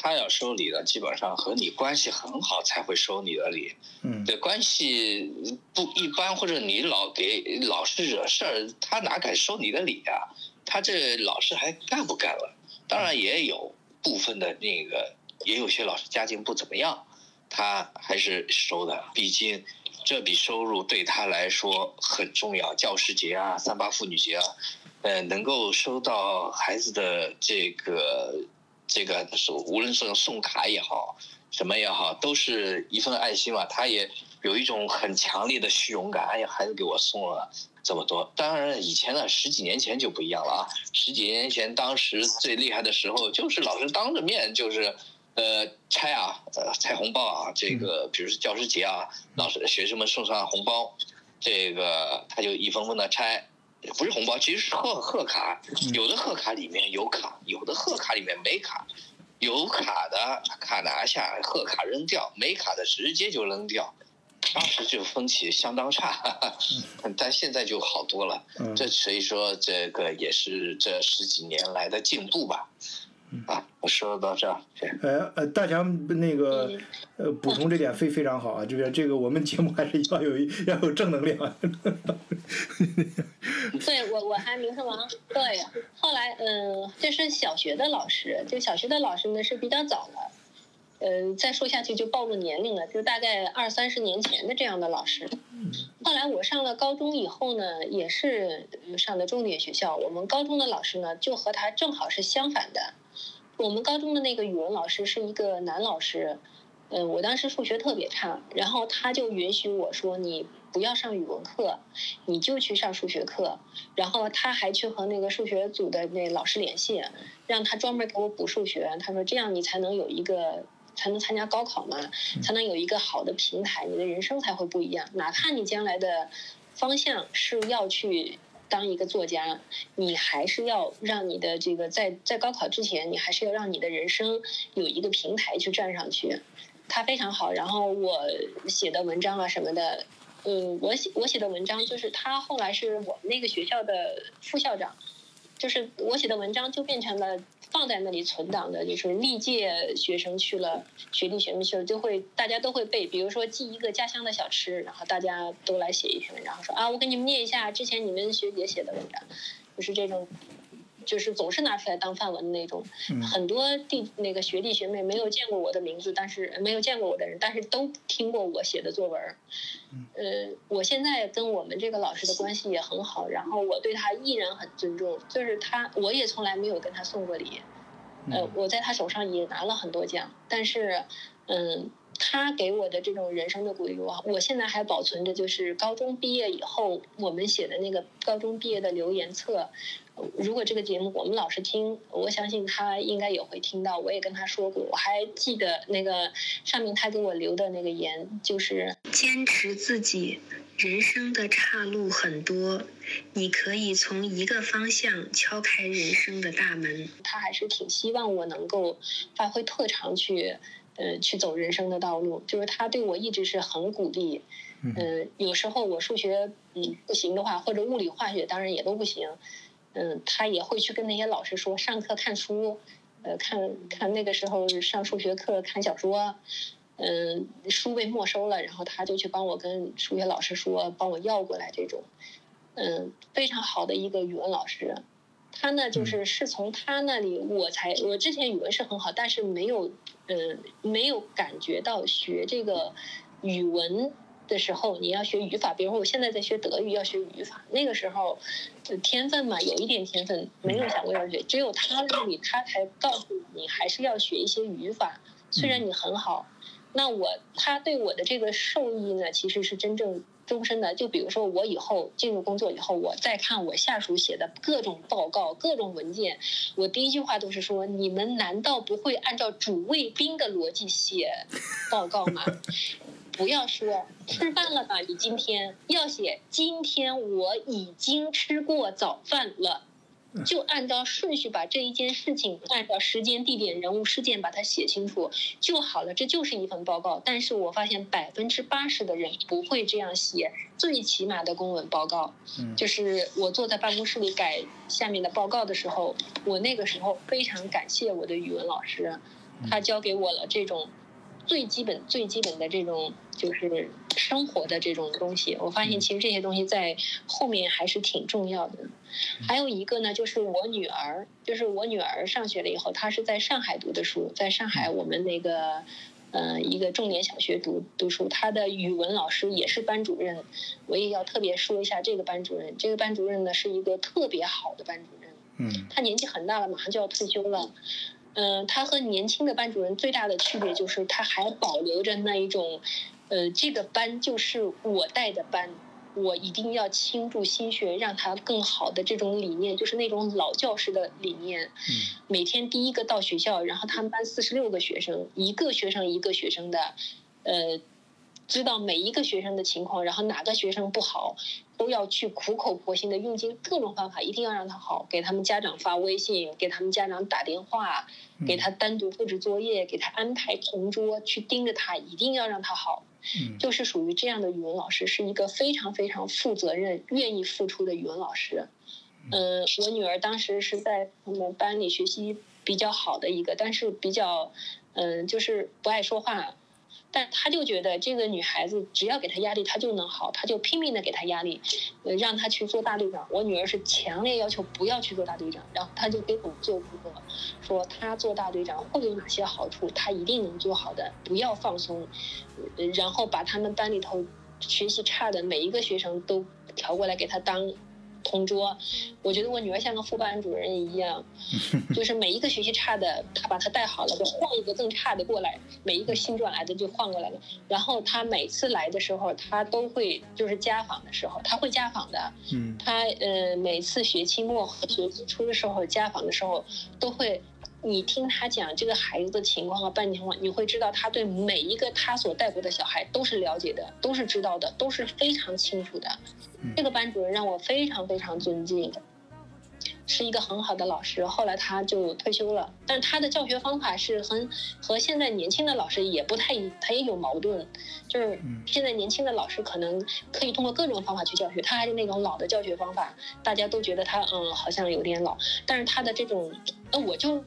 他要收礼的，基本上和你关系很好才会收你的礼。嗯，对，关系不一般或者你老给老师惹事儿，他哪敢收你的礼啊？他这老师还干不干了？当然也有部分的那个。也有些老师家境不怎么样，他还是收的，毕竟这笔收入对他来说很重要。教师节啊，三八妇女节啊，呃，能够收到孩子的这个这个送，无论是送卡也好，什么也好，都是一份爱心嘛。他也有一种很强烈的虚荣感，哎呀，孩子给我送了这么多。当然，以前呢，十几年前就不一样了啊。十几年前，当时最厉害的时候，就是老师当着面就是。呃，拆啊，呃，拆红包啊，这个，比如说教师节啊，老师学生们送上红包，这个他就一封封的拆，不是红包，其实是贺贺卡，有的贺卡里面有卡，有的贺卡里面没卡，有卡的卡拿下，贺卡扔掉，没卡的直接就扔掉，当时就风气相当差，[laughs] 但现在就好多了，这所以说这个也是这十几年来的进步吧。啊，我说到这。呃呃，大强那个呃补充这点非非常好啊，这个这个我们节目还是要有 [laughs] 要有正能量。[laughs] 对我我还没说完。对，后来嗯，这是小学的老师，就小学的老师呢是比较早了，呃，再说下去就暴露年龄了，就大概二三十年前的这样的老师。后来我上了高中以后呢，也是上的重点学校，我们高中的老师呢就和他正好是相反的。我们高中的那个语文老师是一个男老师，嗯，我当时数学特别差，然后他就允许我说你不要上语文课，你就去上数学课，然后他还去和那个数学组的那老师联系，让他专门给我补数学。他说这样你才能有一个，才能参加高考嘛，才能有一个好的平台，你的人生才会不一样。哪怕你将来的方向是要去。当一个作家，你还是要让你的这个在在高考之前，你还是要让你的人生有一个平台去站上去。他非常好，然后我写的文章啊什么的，嗯，我写我写的文章就是他后来是我们那个学校的副校长，就是我写的文章就变成了。放在那里存档的，就是历届学生去了，学弟学妹去了，就会大家都会背。比如说记一个家乡的小吃，然后大家都来写一篇，文章说啊，我给你们念一下之前你们学姐写的文章，就是这种。就是总是拿出来当范文的那种，很多弟那个学弟学妹没有见过我的名字，但是没有见过我的人，但是都听过我写的作文。呃，我现在跟我们这个老师的关系也很好，然后我对他依然很尊重，就是他我也从来没有跟他送过礼，呃，我在他手上也拿了很多奖，但是，嗯，他给我的这种人生的鼓励，我我现在还保存着，就是高中毕业以后我们写的那个高中毕业的留言册。如果这个节目我们老师听，我相信他应该也会听到。我也跟他说过，我还记得那个上面他给我留的那个言，就是坚持自己。人生的岔路很多，你可以从一个方向敲开人生的大门。他还是挺希望我能够发挥特长去，呃，去走人生的道路。就是他对我一直是很鼓励。嗯，有时候我数学嗯不行的话，或者物理化学当然也都不行。嗯，他也会去跟那些老师说，上课看书，呃，看看那个时候上数学课看小说，嗯，书被没收了，然后他就去帮我跟数学老师说，帮我要过来这种，嗯，非常好的一个语文老师，他呢，就是是从他那里我才，我之前语文是很好，但是没有，呃，没有感觉到学这个语文的时候，你要学语法。比如说我现在在学德语，要学语法，那个时候天分嘛，有一点天分，没有想过要学。只有他那里，他才告诉你，还是要学一些语法。虽然你很好，那我他对我的这个受益呢，其实是真正。终身的，就比如说我以后进入工作以后，我再看我下属写的各种报告、各种文件，我第一句话都是说：你们难道不会按照主谓宾的逻辑写报告吗？不要说吃饭了吧，你今天要写今天我已经吃过早饭了。就按照顺序把这一件事情，按照时间、地点、人物、事件把它写清楚就好了。这就是一份报告。但是我发现百分之八十的人不会这样写最起码的公文报告。就是我坐在办公室里改下面的报告的时候，我那个时候非常感谢我的语文老师，他教给我了这种。最基本、最基本的这种就是生活的这种东西，我发现其实这些东西在后面还是挺重要的。还有一个呢，就是我女儿，就是我女儿上学了以后，她是在上海读的书，在上海我们那个呃一个重点小学读读书，她的语文老师也是班主任。我也要特别说一下这个班主任，这个班主任呢是一个特别好的班主任。嗯。他年纪很大了，马上就要退休了。嗯，他和年轻的班主任最大的区别就是他还保留着那一种，呃，这个班就是我带的班，我一定要倾注心血让他更好的这种理念，就是那种老教师的理念。嗯。每天第一个到学校，然后他们班四十六个学生，一个学生一个学生的，呃。知道每一个学生的情况，然后哪个学生不好，都要去苦口婆心的用尽各种方法，一定要让他好。给他们家长发微信，给他们家长打电话，给他单独布置作业，给他安排同桌，去盯着他，一定要让他好。嗯，就是属于这样的语文老师，是一个非常非常负责任、愿意付出的语文老师。嗯，我女儿当时是在我们班里学习比较好的一个，但是比较，嗯，就是不爱说话。但他就觉得这个女孩子只要给她压力，她就能好，他就拼命的给她压力，让她去做大队长。我女儿是强烈要求不要去做大队长，然后他就给我做工作，说她做大队长会有哪些好处，她一定能做好的，不要放松，然后把他们班里头学习差的每一个学生都调过来给她当。同桌，我觉得我女儿像个副班主任一样，[laughs] 就是每一个学习差的，她把她带好了，就换一个更差的过来，每一个新转来的就换过来了。然后她每次来的时候，她都会就是家访的时候，她会家访的。嗯。她呃每次学期末和学期初的时候家访的时候，都会你听她讲这个孩子的情况和班情况，你会知道她对每一个她所带过的小孩都是了解的，都是知道的，都是非常清楚的。这个班主任让我非常非常尊敬，是一个很好的老师。后来他就退休了，但是他的教学方法是很和现在年轻的老师也不太，他也有矛盾。就是现在年轻的老师可能可以通过各种方法去教学，他还是那种老的教学方法，大家都觉得他嗯好像有点老。但是他的这种，那我就。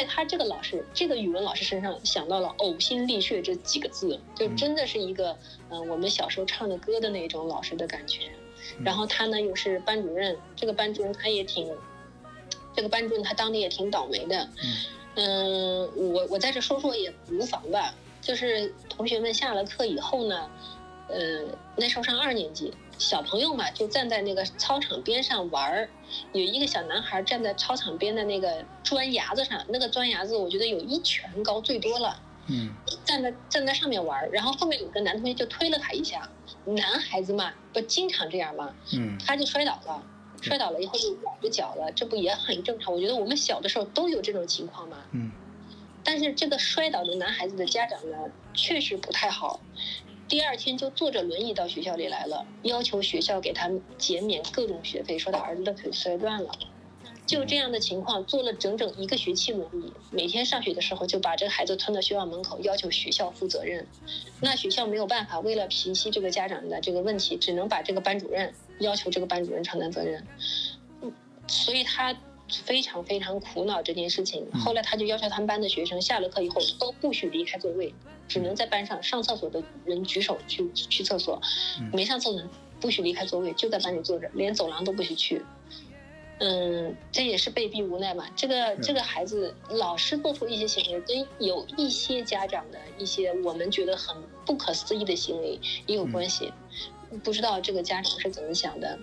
在他这个老师，这个语文老师身上想到了“呕心沥血”这几个字，就真的是一个，嗯，我们小时候唱的歌的那种老师的感觉。然后他呢又是班主任，这个班主任他也挺，这个班主任他当的也挺倒霉的。嗯，我我在这说说也无妨吧。就是同学们下了课以后呢，呃，那时候上二年级。小朋友嘛，就站在那个操场边上玩儿。有一个小男孩站在操场边的那个砖牙子上，那个砖牙子我觉得有一拳高最多了。嗯。站在站在上面玩儿，然后后面有个男同学就推了他一下。男孩子嘛，不经常这样吗？嗯。他就摔倒了，摔倒了以后就崴着脚了，这不也很正常？我觉得我们小的时候都有这种情况嘛。嗯。但是这个摔倒的男孩子的家长呢，确实不太好。第二天就坐着轮椅到学校里来了，要求学校给他减免各种学费，说他儿子的腿摔断了。就这样的情况，坐了整整一个学期轮椅，每天上学的时候就把这个孩子推到学校门口，要求学校负责任。那学校没有办法，为了平息这个家长的这个问题，只能把这个班主任要求这个班主任承担责任。所以他。非常非常苦恼这件事情，后来他就要求他们班的学生下了课以后都不许离开座位，只能在班上上厕所的人举手去去厕所，没上厕所不许离开座位，就在班里坐着，连走廊都不许去。嗯，这也是被逼无奈嘛。这个这个孩子老师做出一些行为，跟有一些家长的一些我们觉得很不可思议的行为也有关系。不知道这个家长是怎么想的，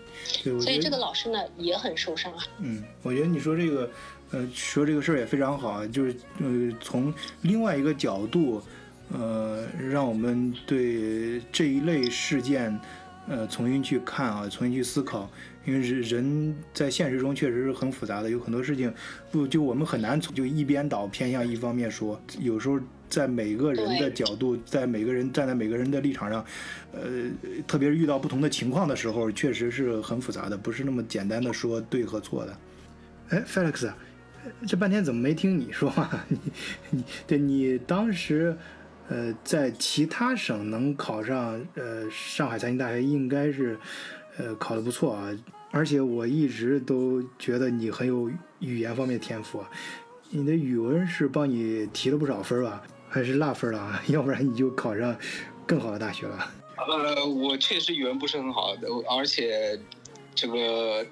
所以这个老师呢也很受伤啊。嗯，我觉得你说这个，呃，说这个事儿也非常好，就是呃，从另外一个角度，呃，让我们对这一类事件，呃，重新去看啊，重新去思考。因为人在现实中确实是很复杂的，有很多事情不就我们很难从就一边倒偏向一方面说。有时候在每个人的角度，在每个人站在每个人的立场上，呃，特别是遇到不同的情况的时候，确实是很复杂的，不是那么简单的说对和错的。哎，Felix，这半天怎么没听你说 [laughs] 话？你你对你当时呃在其他省能考上呃上海财经大学，应该是呃考的不错啊。而且我一直都觉得你很有语言方面的天赋啊，你的语文是帮你提了不少分吧？还是落分了啊？[laughs] 要不然你就考上更好的大学了。呃，我确实语文不是很好的，而且这个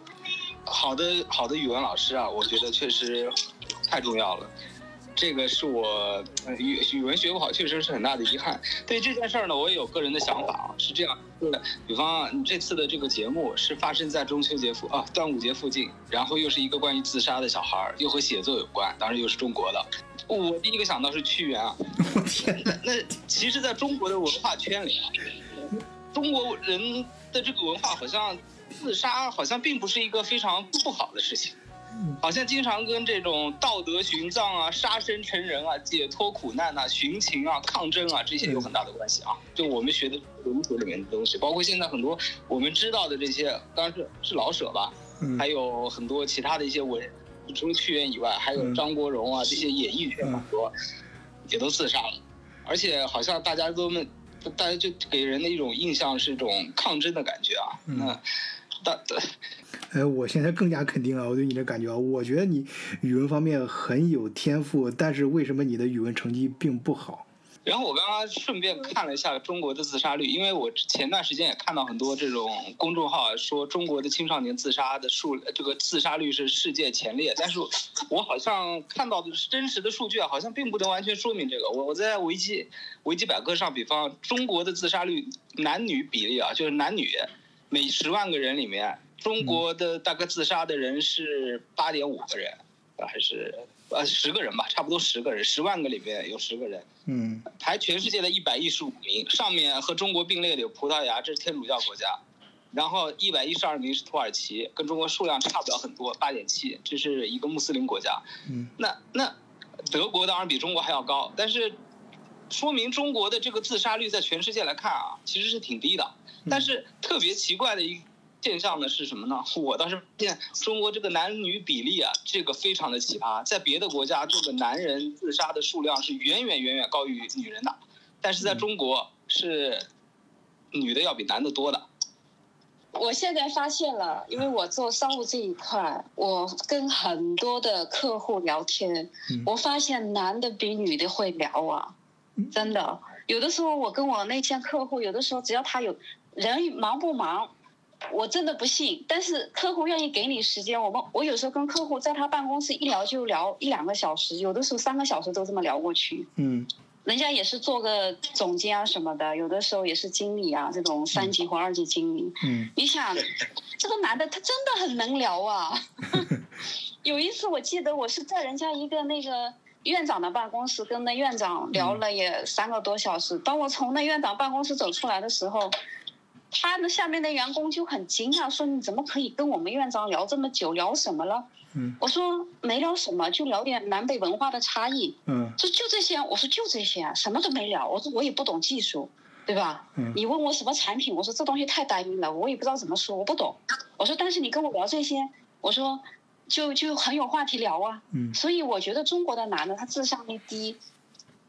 好的好的语文老师啊，我觉得确实太重要了。这个是我语语文学不好，确实是很大的遗憾。对这件事儿呢，我也有个人的想法啊，是这样，比方你这次的这个节目是发生在中秋节附啊端午节附近，然后又是一个关于自杀的小孩儿，又和写作有关，当然又是中国的。我第一个想到是屈原啊，[laughs] 我天，那那其实在中国的文化圈里啊，中国人的这个文化好像自杀好像并不是一个非常不好的事情。好像经常跟这种道德殉葬啊、杀身成仁啊、解脱苦难呐、寻情啊、抗争啊这些有很大的关系啊。就我们学的文学里面的东西，包括现在很多我们知道的这些，当然是是老舍吧，还有很多其他的一些文，除了屈原以外，还有张国荣啊这些演艺圈很多也都自杀了，而且好像大家都们，大家就给人的一种印象是一种抗争的感觉啊。那大。[laughs] 哎，我现在更加肯定了我对你的感觉啊！我觉得你语文方面很有天赋，但是为什么你的语文成绩并不好？然后我刚刚顺便看了一下中国的自杀率，因为我前段时间也看到很多这种公众号说中国的青少年自杀的数，这个自杀率是世界前列，但是我好像看到的真实的数据啊，好像并不能完全说明这个。我我在维基维基百科上，比方中国的自杀率男女比例啊，就是男女每十万个人里面。中国的大概自杀的人是八点五个人，还是呃十个人吧，差不多十个人，十万个里面有十个人。嗯，排全世界的一百一十五名，上面和中国并列的有葡萄牙，这是天主教国家，然后一百一十二名是土耳其，跟中国数量差不了很多，八点七，这是一个穆斯林国家。嗯，那那德国当然比中国还要高，但是说明中国的这个自杀率在全世界来看啊，其实是挺低的。但是特别奇怪的一。现象呢是什么呢？[laughs] 我倒是发现中国这个男女比例啊，这个非常的奇葩。在别的国家，这个男人自杀的数量是远远远远高于女人的，但是在中国是女的要比男的多的。我现在发现了，因为我做商务这一块，我跟很多的客户聊天，我发现男的比女的会聊啊，真的。有的时候我跟我那些客户，有的时候只要他有人忙不忙。我真的不信，但是客户愿意给你时间。我们我有时候跟客户在他办公室一聊就聊一两个小时，有的时候三个小时都这么聊过去。嗯，人家也是做个总监啊什么的，有的时候也是经理啊，这种三级或二级经理。嗯，你想，这个男的他真的很能聊啊。[laughs] 有一次我记得我是在人家一个那个院长的办公室跟那院长聊了也三个多小时。当我从那院长办公室走出来的时候。他的下面的员工就很惊讶，说：“你怎么可以跟我们院长聊这么久？聊什么了？”嗯，我说没聊什么，就聊点南北文化的差异。嗯，说就这些，我说就这些，什么都没聊。我说我也不懂技术，对吧？嗯，你问我什么产品，我说这东西太单一了，我也不知道怎么说，我不懂。我说但是你跟我聊这些，我说就就很有话题聊啊。嗯，所以我觉得中国的男的他智商一低，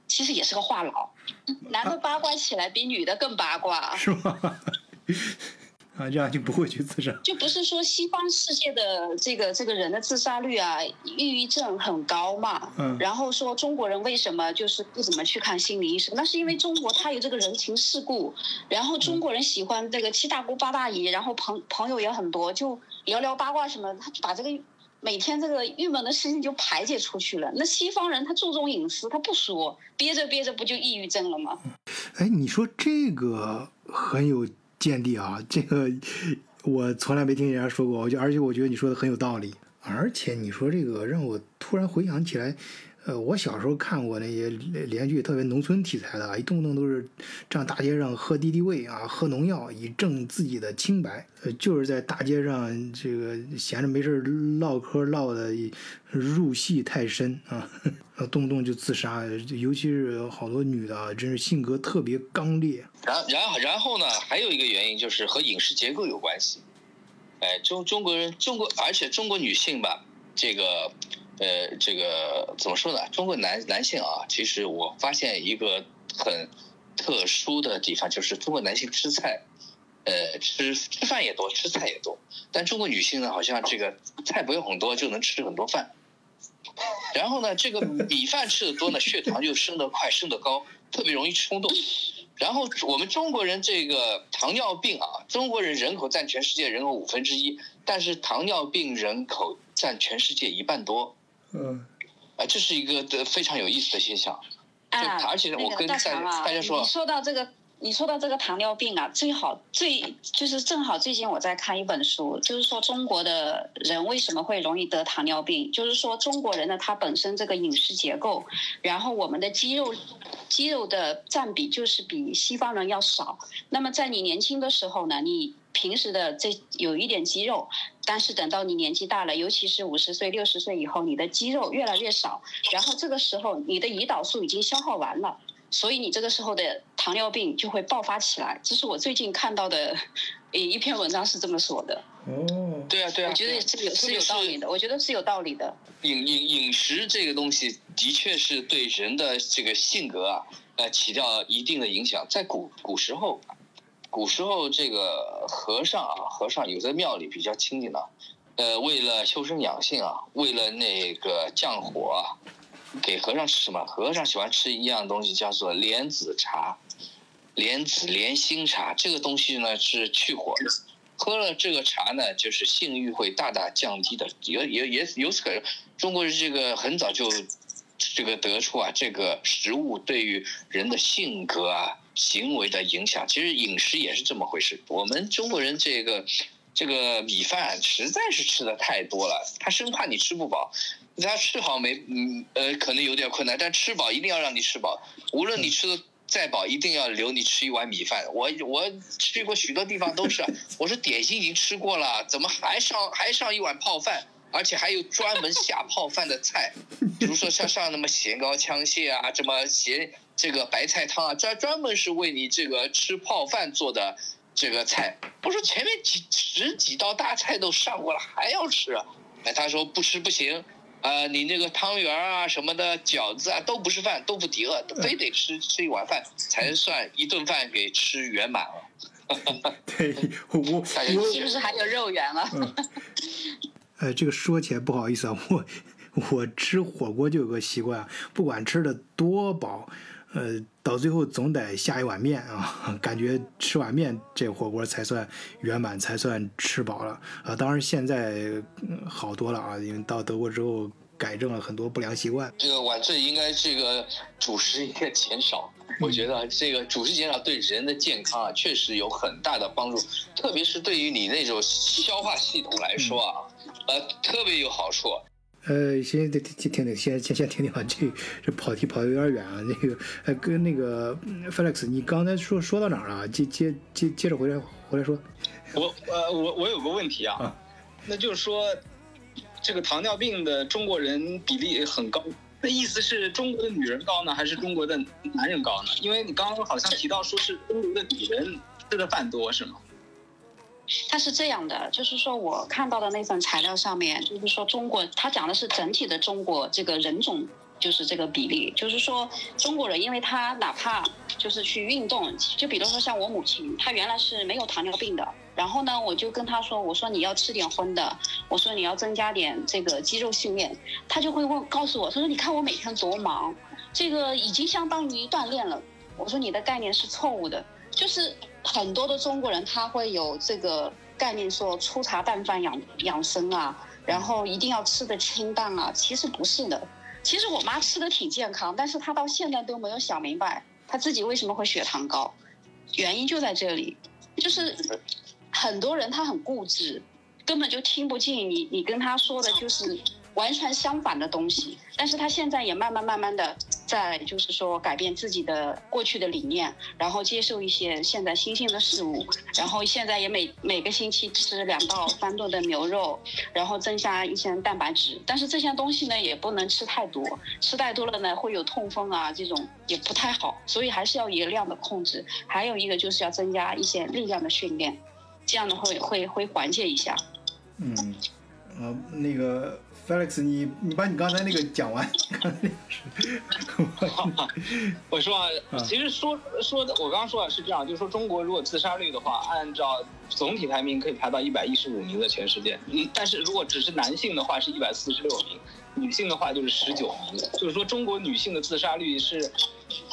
其实也是个话痨。[laughs] 男的八卦起来比女的更八卦。是吗？啊，这样就不会去自杀。就不是说西方世界的这个这个人的自杀率啊，抑郁症很高嘛？嗯。然后说中国人为什么就是不怎么去看心理医生？那是因为中国他有这个人情世故，然后中国人喜欢这个七大姑八大姨，然后朋朋友也很多，就聊聊八卦什么，他把这个每天这个郁闷的事情就排解出去了。那西方人他注重隐私，他不说，憋着憋着不就抑郁症了吗？哎，你说这个很有见地啊，这个 [laughs] 我从来没听人家说过，我就而且我觉得你说的很有道理，而且你说这个让我突然回想起来。呃，我小时候看过那些连续特别农村题材的，一动不动都是上大街上喝敌敌畏啊，喝农药以证自己的清白。呃，就是在大街上这个闲着没事唠嗑唠的入戏太深啊，动不动就自杀，尤其是好多女的，真是性格特别刚烈。然然后然后呢，还有一个原因就是和饮食结构有关系。哎，中中国人中国，而且中国女性吧，这个。呃，这个怎么说呢？中国男男性啊，其实我发现一个很特殊的地方，就是中国男性吃菜，呃，吃吃饭也多，吃菜也多。但中国女性呢，好像这个菜不用很多就能吃很多饭。然后呢，这个米饭吃的多呢，血糖就升得快，升得高，特别容易冲动。然后我们中国人这个糖尿病啊，中国人人口占全世界人口五分之一，但是糖尿病人口占全世界一半多。嗯，啊，这是一个的非常有意思的现象，啊，而且我跟大大家说，你说到这个，你说到这个糖尿病啊，最好最就是正好最近我在看一本书，就是说中国的人为什么会容易得糖尿病，就是说中国人呢，他本身这个饮食结构，然后我们的肌肉肌肉的占比就是比西方人要少，那么在你年轻的时候呢，你。平时的这有一点肌肉，但是等到你年纪大了，尤其是五十岁、六十岁以后，你的肌肉越来越少，然后这个时候你的胰岛素已经消耗完了，所以你这个时候的糖尿病就会爆发起来。这是我最近看到的一一篇文章是这么说的。哦，对啊，对啊，我觉得是有是有道理的，我觉得是有道理的。饮饮饮食这个东西的确是对人的这个性格啊，呃，起到一定的影响。在古古时候。古时候，这个和尚啊，和尚有在庙里比较清静的，呃，为了修身养性啊，为了那个降火，给和尚吃什么？和尚喜欢吃一样东西，叫做莲子茶，莲子莲心茶。这个东西呢是去火的，喝了这个茶呢，就是性欲会大大降低的。也也也由此可，中国人这个很早就这个得出啊，这个食物对于人的性格啊。行为的影响，其实饮食也是这么回事。我们中国人这个这个米饭实在是吃的太多了，他生怕你吃不饱，他吃好没嗯呃可能有点困难，但吃饱一定要让你吃饱，无论你吃的再饱，一定要留你吃一碗米饭。我我去过许多地方都是，我说点心已经吃过了，怎么还上还上一碗泡饭？而且还有专门下泡饭的菜，比如说像上那么咸膏枪蟹啊，什么咸这个白菜汤啊，专专门是为你这个吃泡饭做的这个菜。我说前面几十几道大菜都上过了，还要吃？哎，他说不吃不行，啊，你那个汤圆啊什么的饺子啊都不是饭，都不抵饿，非得吃吃一碗饭才算一顿饭给吃圆满了。[laughs] 对，我是不是还有肉圆了？[laughs] 呃，这个说起来不好意思啊，我 [laughs] 我吃火锅就有个习惯，不管吃的多饱，呃，到最后总得下一碗面啊，[laughs] 感觉吃碗面这火锅才算圆满，才算吃饱了啊。当然现在好多了啊，因为到德国之后改正了很多不良习惯。这个晚醉应该这个主食应该减少，我觉得这个主食减少对人的健康啊确实有很大的帮助，特别是对于你那种消化系统来说啊。呃，特别有好处。呃，先听听听，先先先听听啊，这这跑题跑的有点远啊。那个，呃，跟那个 Felix，你刚才说说到哪儿了？接接接接着回来回来说。我呃，我我有个问题啊，那就是说，这个糖尿病的中国人比例很高，那意思是中国的女人高呢，还是中国的男人高呢？因为你刚刚好像提到说是中国的女人吃的饭多，是吗？它是这样的，就是说我看到的那份材料上面，就是说中国，他讲的是整体的中国这个人种，就是这个比例，就是说中国人，因为他哪怕就是去运动，就比如说像我母亲，她原来是没有糖尿病的，然后呢，我就跟她说，我说你要吃点荤的，我说你要增加点这个肌肉训练，她就会问告诉我，她说你看我每天多忙，这个已经相当于锻炼了，我说你的概念是错误的。就是很多的中国人，他会有这个概念说粗茶淡饭养养生啊，然后一定要吃的清淡啊，其实不是的。其实我妈吃的挺健康，但是她到现在都没有想明白她自己为什么会血糖高，原因就在这里，就是很多人他很固执，根本就听不进你你跟他说的就是。完全相反的东西，但是他现在也慢慢慢慢的在，就是说改变自己的过去的理念，然后接受一些现在新兴的事物，然后现在也每每个星期吃两到三顿的牛肉，然后增加一些蛋白质，但是这些东西呢也不能吃太多，吃太多了呢会有痛风啊这种也不太好，所以还是要一个量的控制，还有一个就是要增加一些力量的训练，这样的会会会缓解一下。嗯，呃，那个。Felix，你你把你刚才那个讲完。我说啊，其实说说的，我刚刚说啊是这样，就是说中国如果自杀率的话，按照总体排名可以排到一百一十五名的全世界。嗯，但是如果只是男性的话是一百四十六名，女性的话就是十九名，就是说中国女性的自杀率是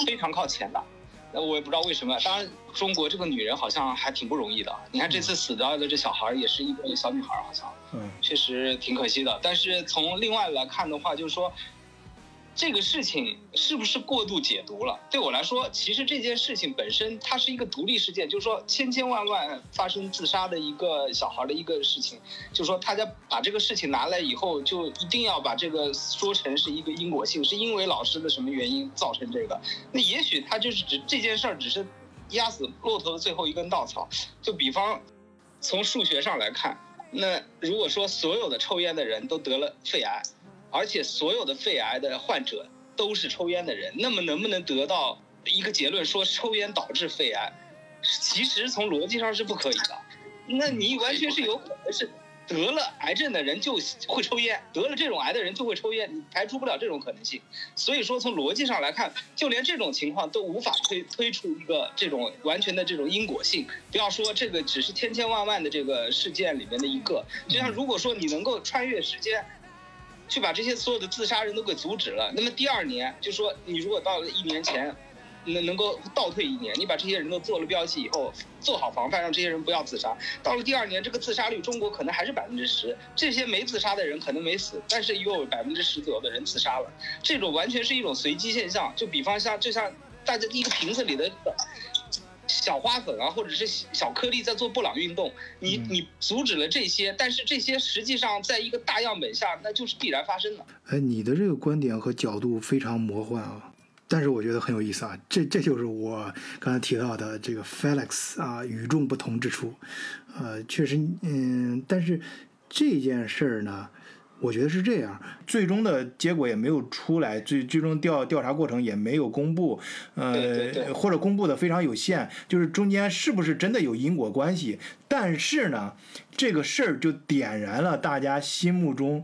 非常靠前的。那我也不知道为什么，当然中国这个女人好像还挺不容易的。你看这次死掉的这小孩也是一个小女孩，好像，嗯，确实挺可惜的。但是从另外来看的话，就是说。这个事情是不是过度解读了？对我来说，其实这件事情本身它是一个独立事件，就是说千千万万发生自杀的一个小孩的一个事情，就是说大家把这个事情拿来以后，就一定要把这个说成是一个因果性，是因为老师的什么原因造成这个？那也许他就是只这件事儿只是压死骆驼的最后一根稻草。就比方从数学上来看，那如果说所有的抽烟的人都得了肺癌。而且所有的肺癌的患者都是抽烟的人，那么能不能得到一个结论说抽烟导致肺癌？其实从逻辑上是不可以的。那你完全是有可能是得了癌症的人就会抽烟，得了这种癌的人就会抽烟，你排除不了这种可能性。所以说从逻辑上来看，就连这种情况都无法推推出一个这种完全的这种因果性。不要说这个只是千千万万的这个事件里面的一个，就像如果说你能够穿越时间。去把这些所有的自杀人都给阻止了。那么第二年，就说你如果到了一年前，能能够倒退一年，你把这些人都做了标记以后，做好防范，让这些人不要自杀。到了第二年，这个自杀率中国可能还是百分之十，这些没自杀的人可能没死，但是又有百分之十左右的人自杀了。这种完全是一种随机现象。就比方像就像大家一个瓶子里的。小花粉啊，或者是小颗粒在做布朗运动，你你阻止了这些，但是这些实际上在一个大样本下，那就是必然发生的。哎，你的这个观点和角度非常魔幻啊，但是我觉得很有意思啊，这这就是我刚才提到的这个 Felix 啊与众不同之处。呃，确实，嗯，但是这件事儿呢。我觉得是这样，最终的结果也没有出来，最最终调调查过程也没有公布，呃，或者公布的非常有限，就是中间是不是真的有因果关系？但是呢，这个事儿就点燃了大家心目中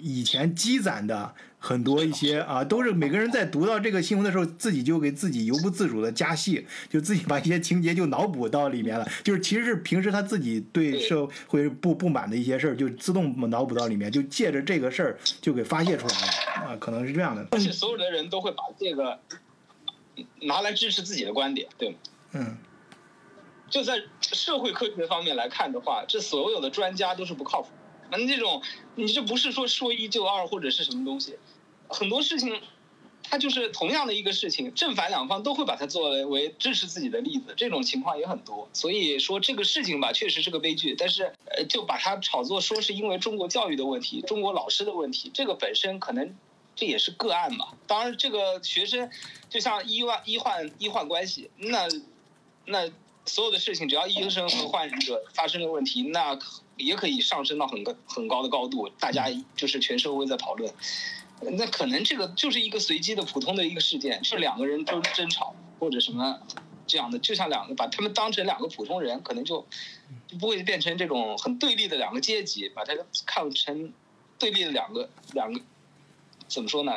以前积攒的。很多一些啊，都是每个人在读到这个新闻的时候，自己就给自己由不自主的加戏，就自己把一些情节就脑补到里面了。[laughs] 就是其实是平时他自己对社会不不满的一些事儿，就自动脑补到里面，就借着这个事儿就给发泄出来了啊，可能是这样的。而且所有的人都会把这个拿来支持自己的观点，对吗？嗯。就在社会科学方面来看的话，这所有的专家都是不靠谱。那这种，你这不是说说一就二或者是什么东西？很多事情，它就是同样的一个事情，正反两方都会把它作为支持自己的例子，这种情况也很多。所以说这个事情吧，确实是个悲剧。但是，呃，就把它炒作说是因为中国教育的问题、中国老师的问题，这个本身可能这也是个案吧。当然，这个学生就像医患医患医患关系，那那所有的事情，只要医生和患者发生了问题，那也可以上升到很高很高的高度，大家就是全社会在讨论。那可能这个就是一个随机的普通的一个事件，是两个人都争吵或者什么这样的，就像两个把他们当成两个普通人，可能就就不会变成这种很对立的两个阶级，把它看成对立的两个两个怎么说呢？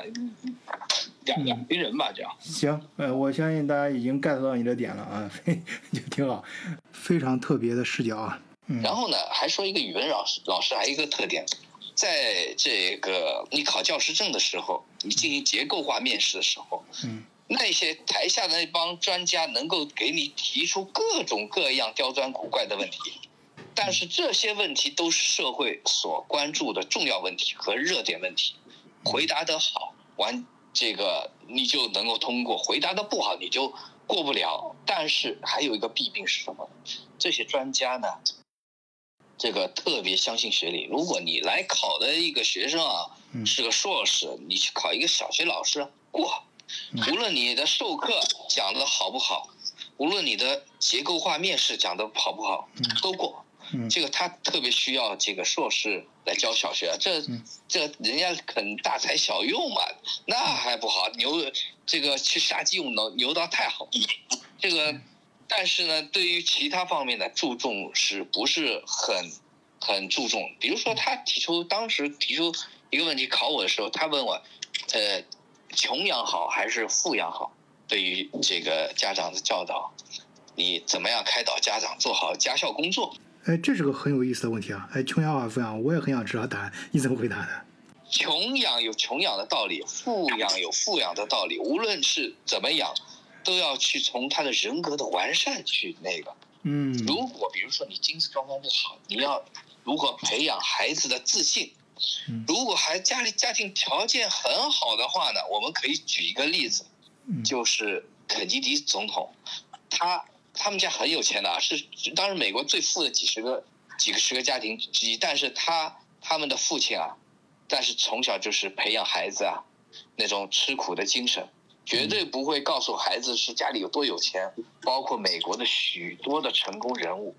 两两批人吧，这样。行，呃，我相信大家已经 get 到你的点了啊，[laughs] 就挺好，非常特别的视角啊。然后呢，还说一个语文老师，老师还有一个特点。在这个你考教师证的时候，你进行结构化面试的时候，嗯，那些台下的那帮专家能够给你提出各种各样刁钻古怪的问题，但是这些问题都是社会所关注的重要问题和热点问题，回答得好，完这个你就能够通过；回答的不好，你就过不了。但是还有一个弊病是什么？这些专家呢，这个特别相信学历。如果你来考的一个学生啊，是个硕士，你去考一个小学老师过，无论你的授课讲的好不好。无论你的结构化面试讲的好不好，都过。这个他特别需要这个硕士来教小学，这这人家肯大材小用嘛，那还不好牛这个去杀鸡用牛牛刀太好。这个，但是呢，对于其他方面的注重是不是很很注重？比如说他提出当时提出一个问题考我的时候，他问我，呃，穷养好还是富养好？对于这个家长的教导，你怎么样开导家长做好家校工作？哎，这是个很有意思的问题啊！哎，穷养好富养，我也很想知道答案。你怎么回答的？穷养有穷养的道理，富养有富养的道理。无论是怎么养，都要去从他的人格的完善去那个。嗯。如果比如说你经济状况不好，你要如何培养孩子的自信？如果还家里家庭条件很好的话呢？我们可以举一个例子。就是肯尼迪总统，他他们家很有钱的啊，是当时美国最富的几十个几个十个家庭之一。但是他他们的父亲啊，但是从小就是培养孩子啊那种吃苦的精神，绝对不会告诉孩子是家里有多有钱。包括美国的许多的成功人物，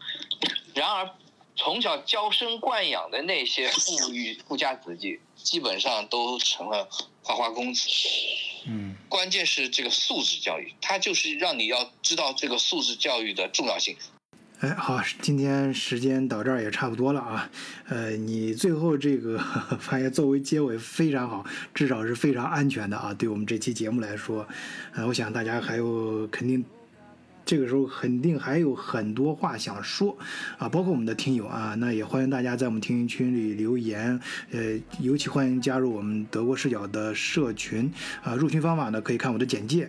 然而从小娇生惯养的那些富裕富家子弟，基本上都成了花花公子。嗯，关键是这个素质教育，它就是让你要知道这个素质教育的重要性。哎，好，今天时间到这儿也差不多了啊。呃，你最后这个 [laughs] 发言作为结尾非常好，至少是非常安全的啊。对我们这期节目来说，呃，我想大家还有肯定。这个时候肯定还有很多话想说啊，包括我们的听友啊，那也欢迎大家在我们听友群里留言，呃，尤其欢迎加入我们德国视角的社群啊。入群方法呢，可以看我的简介，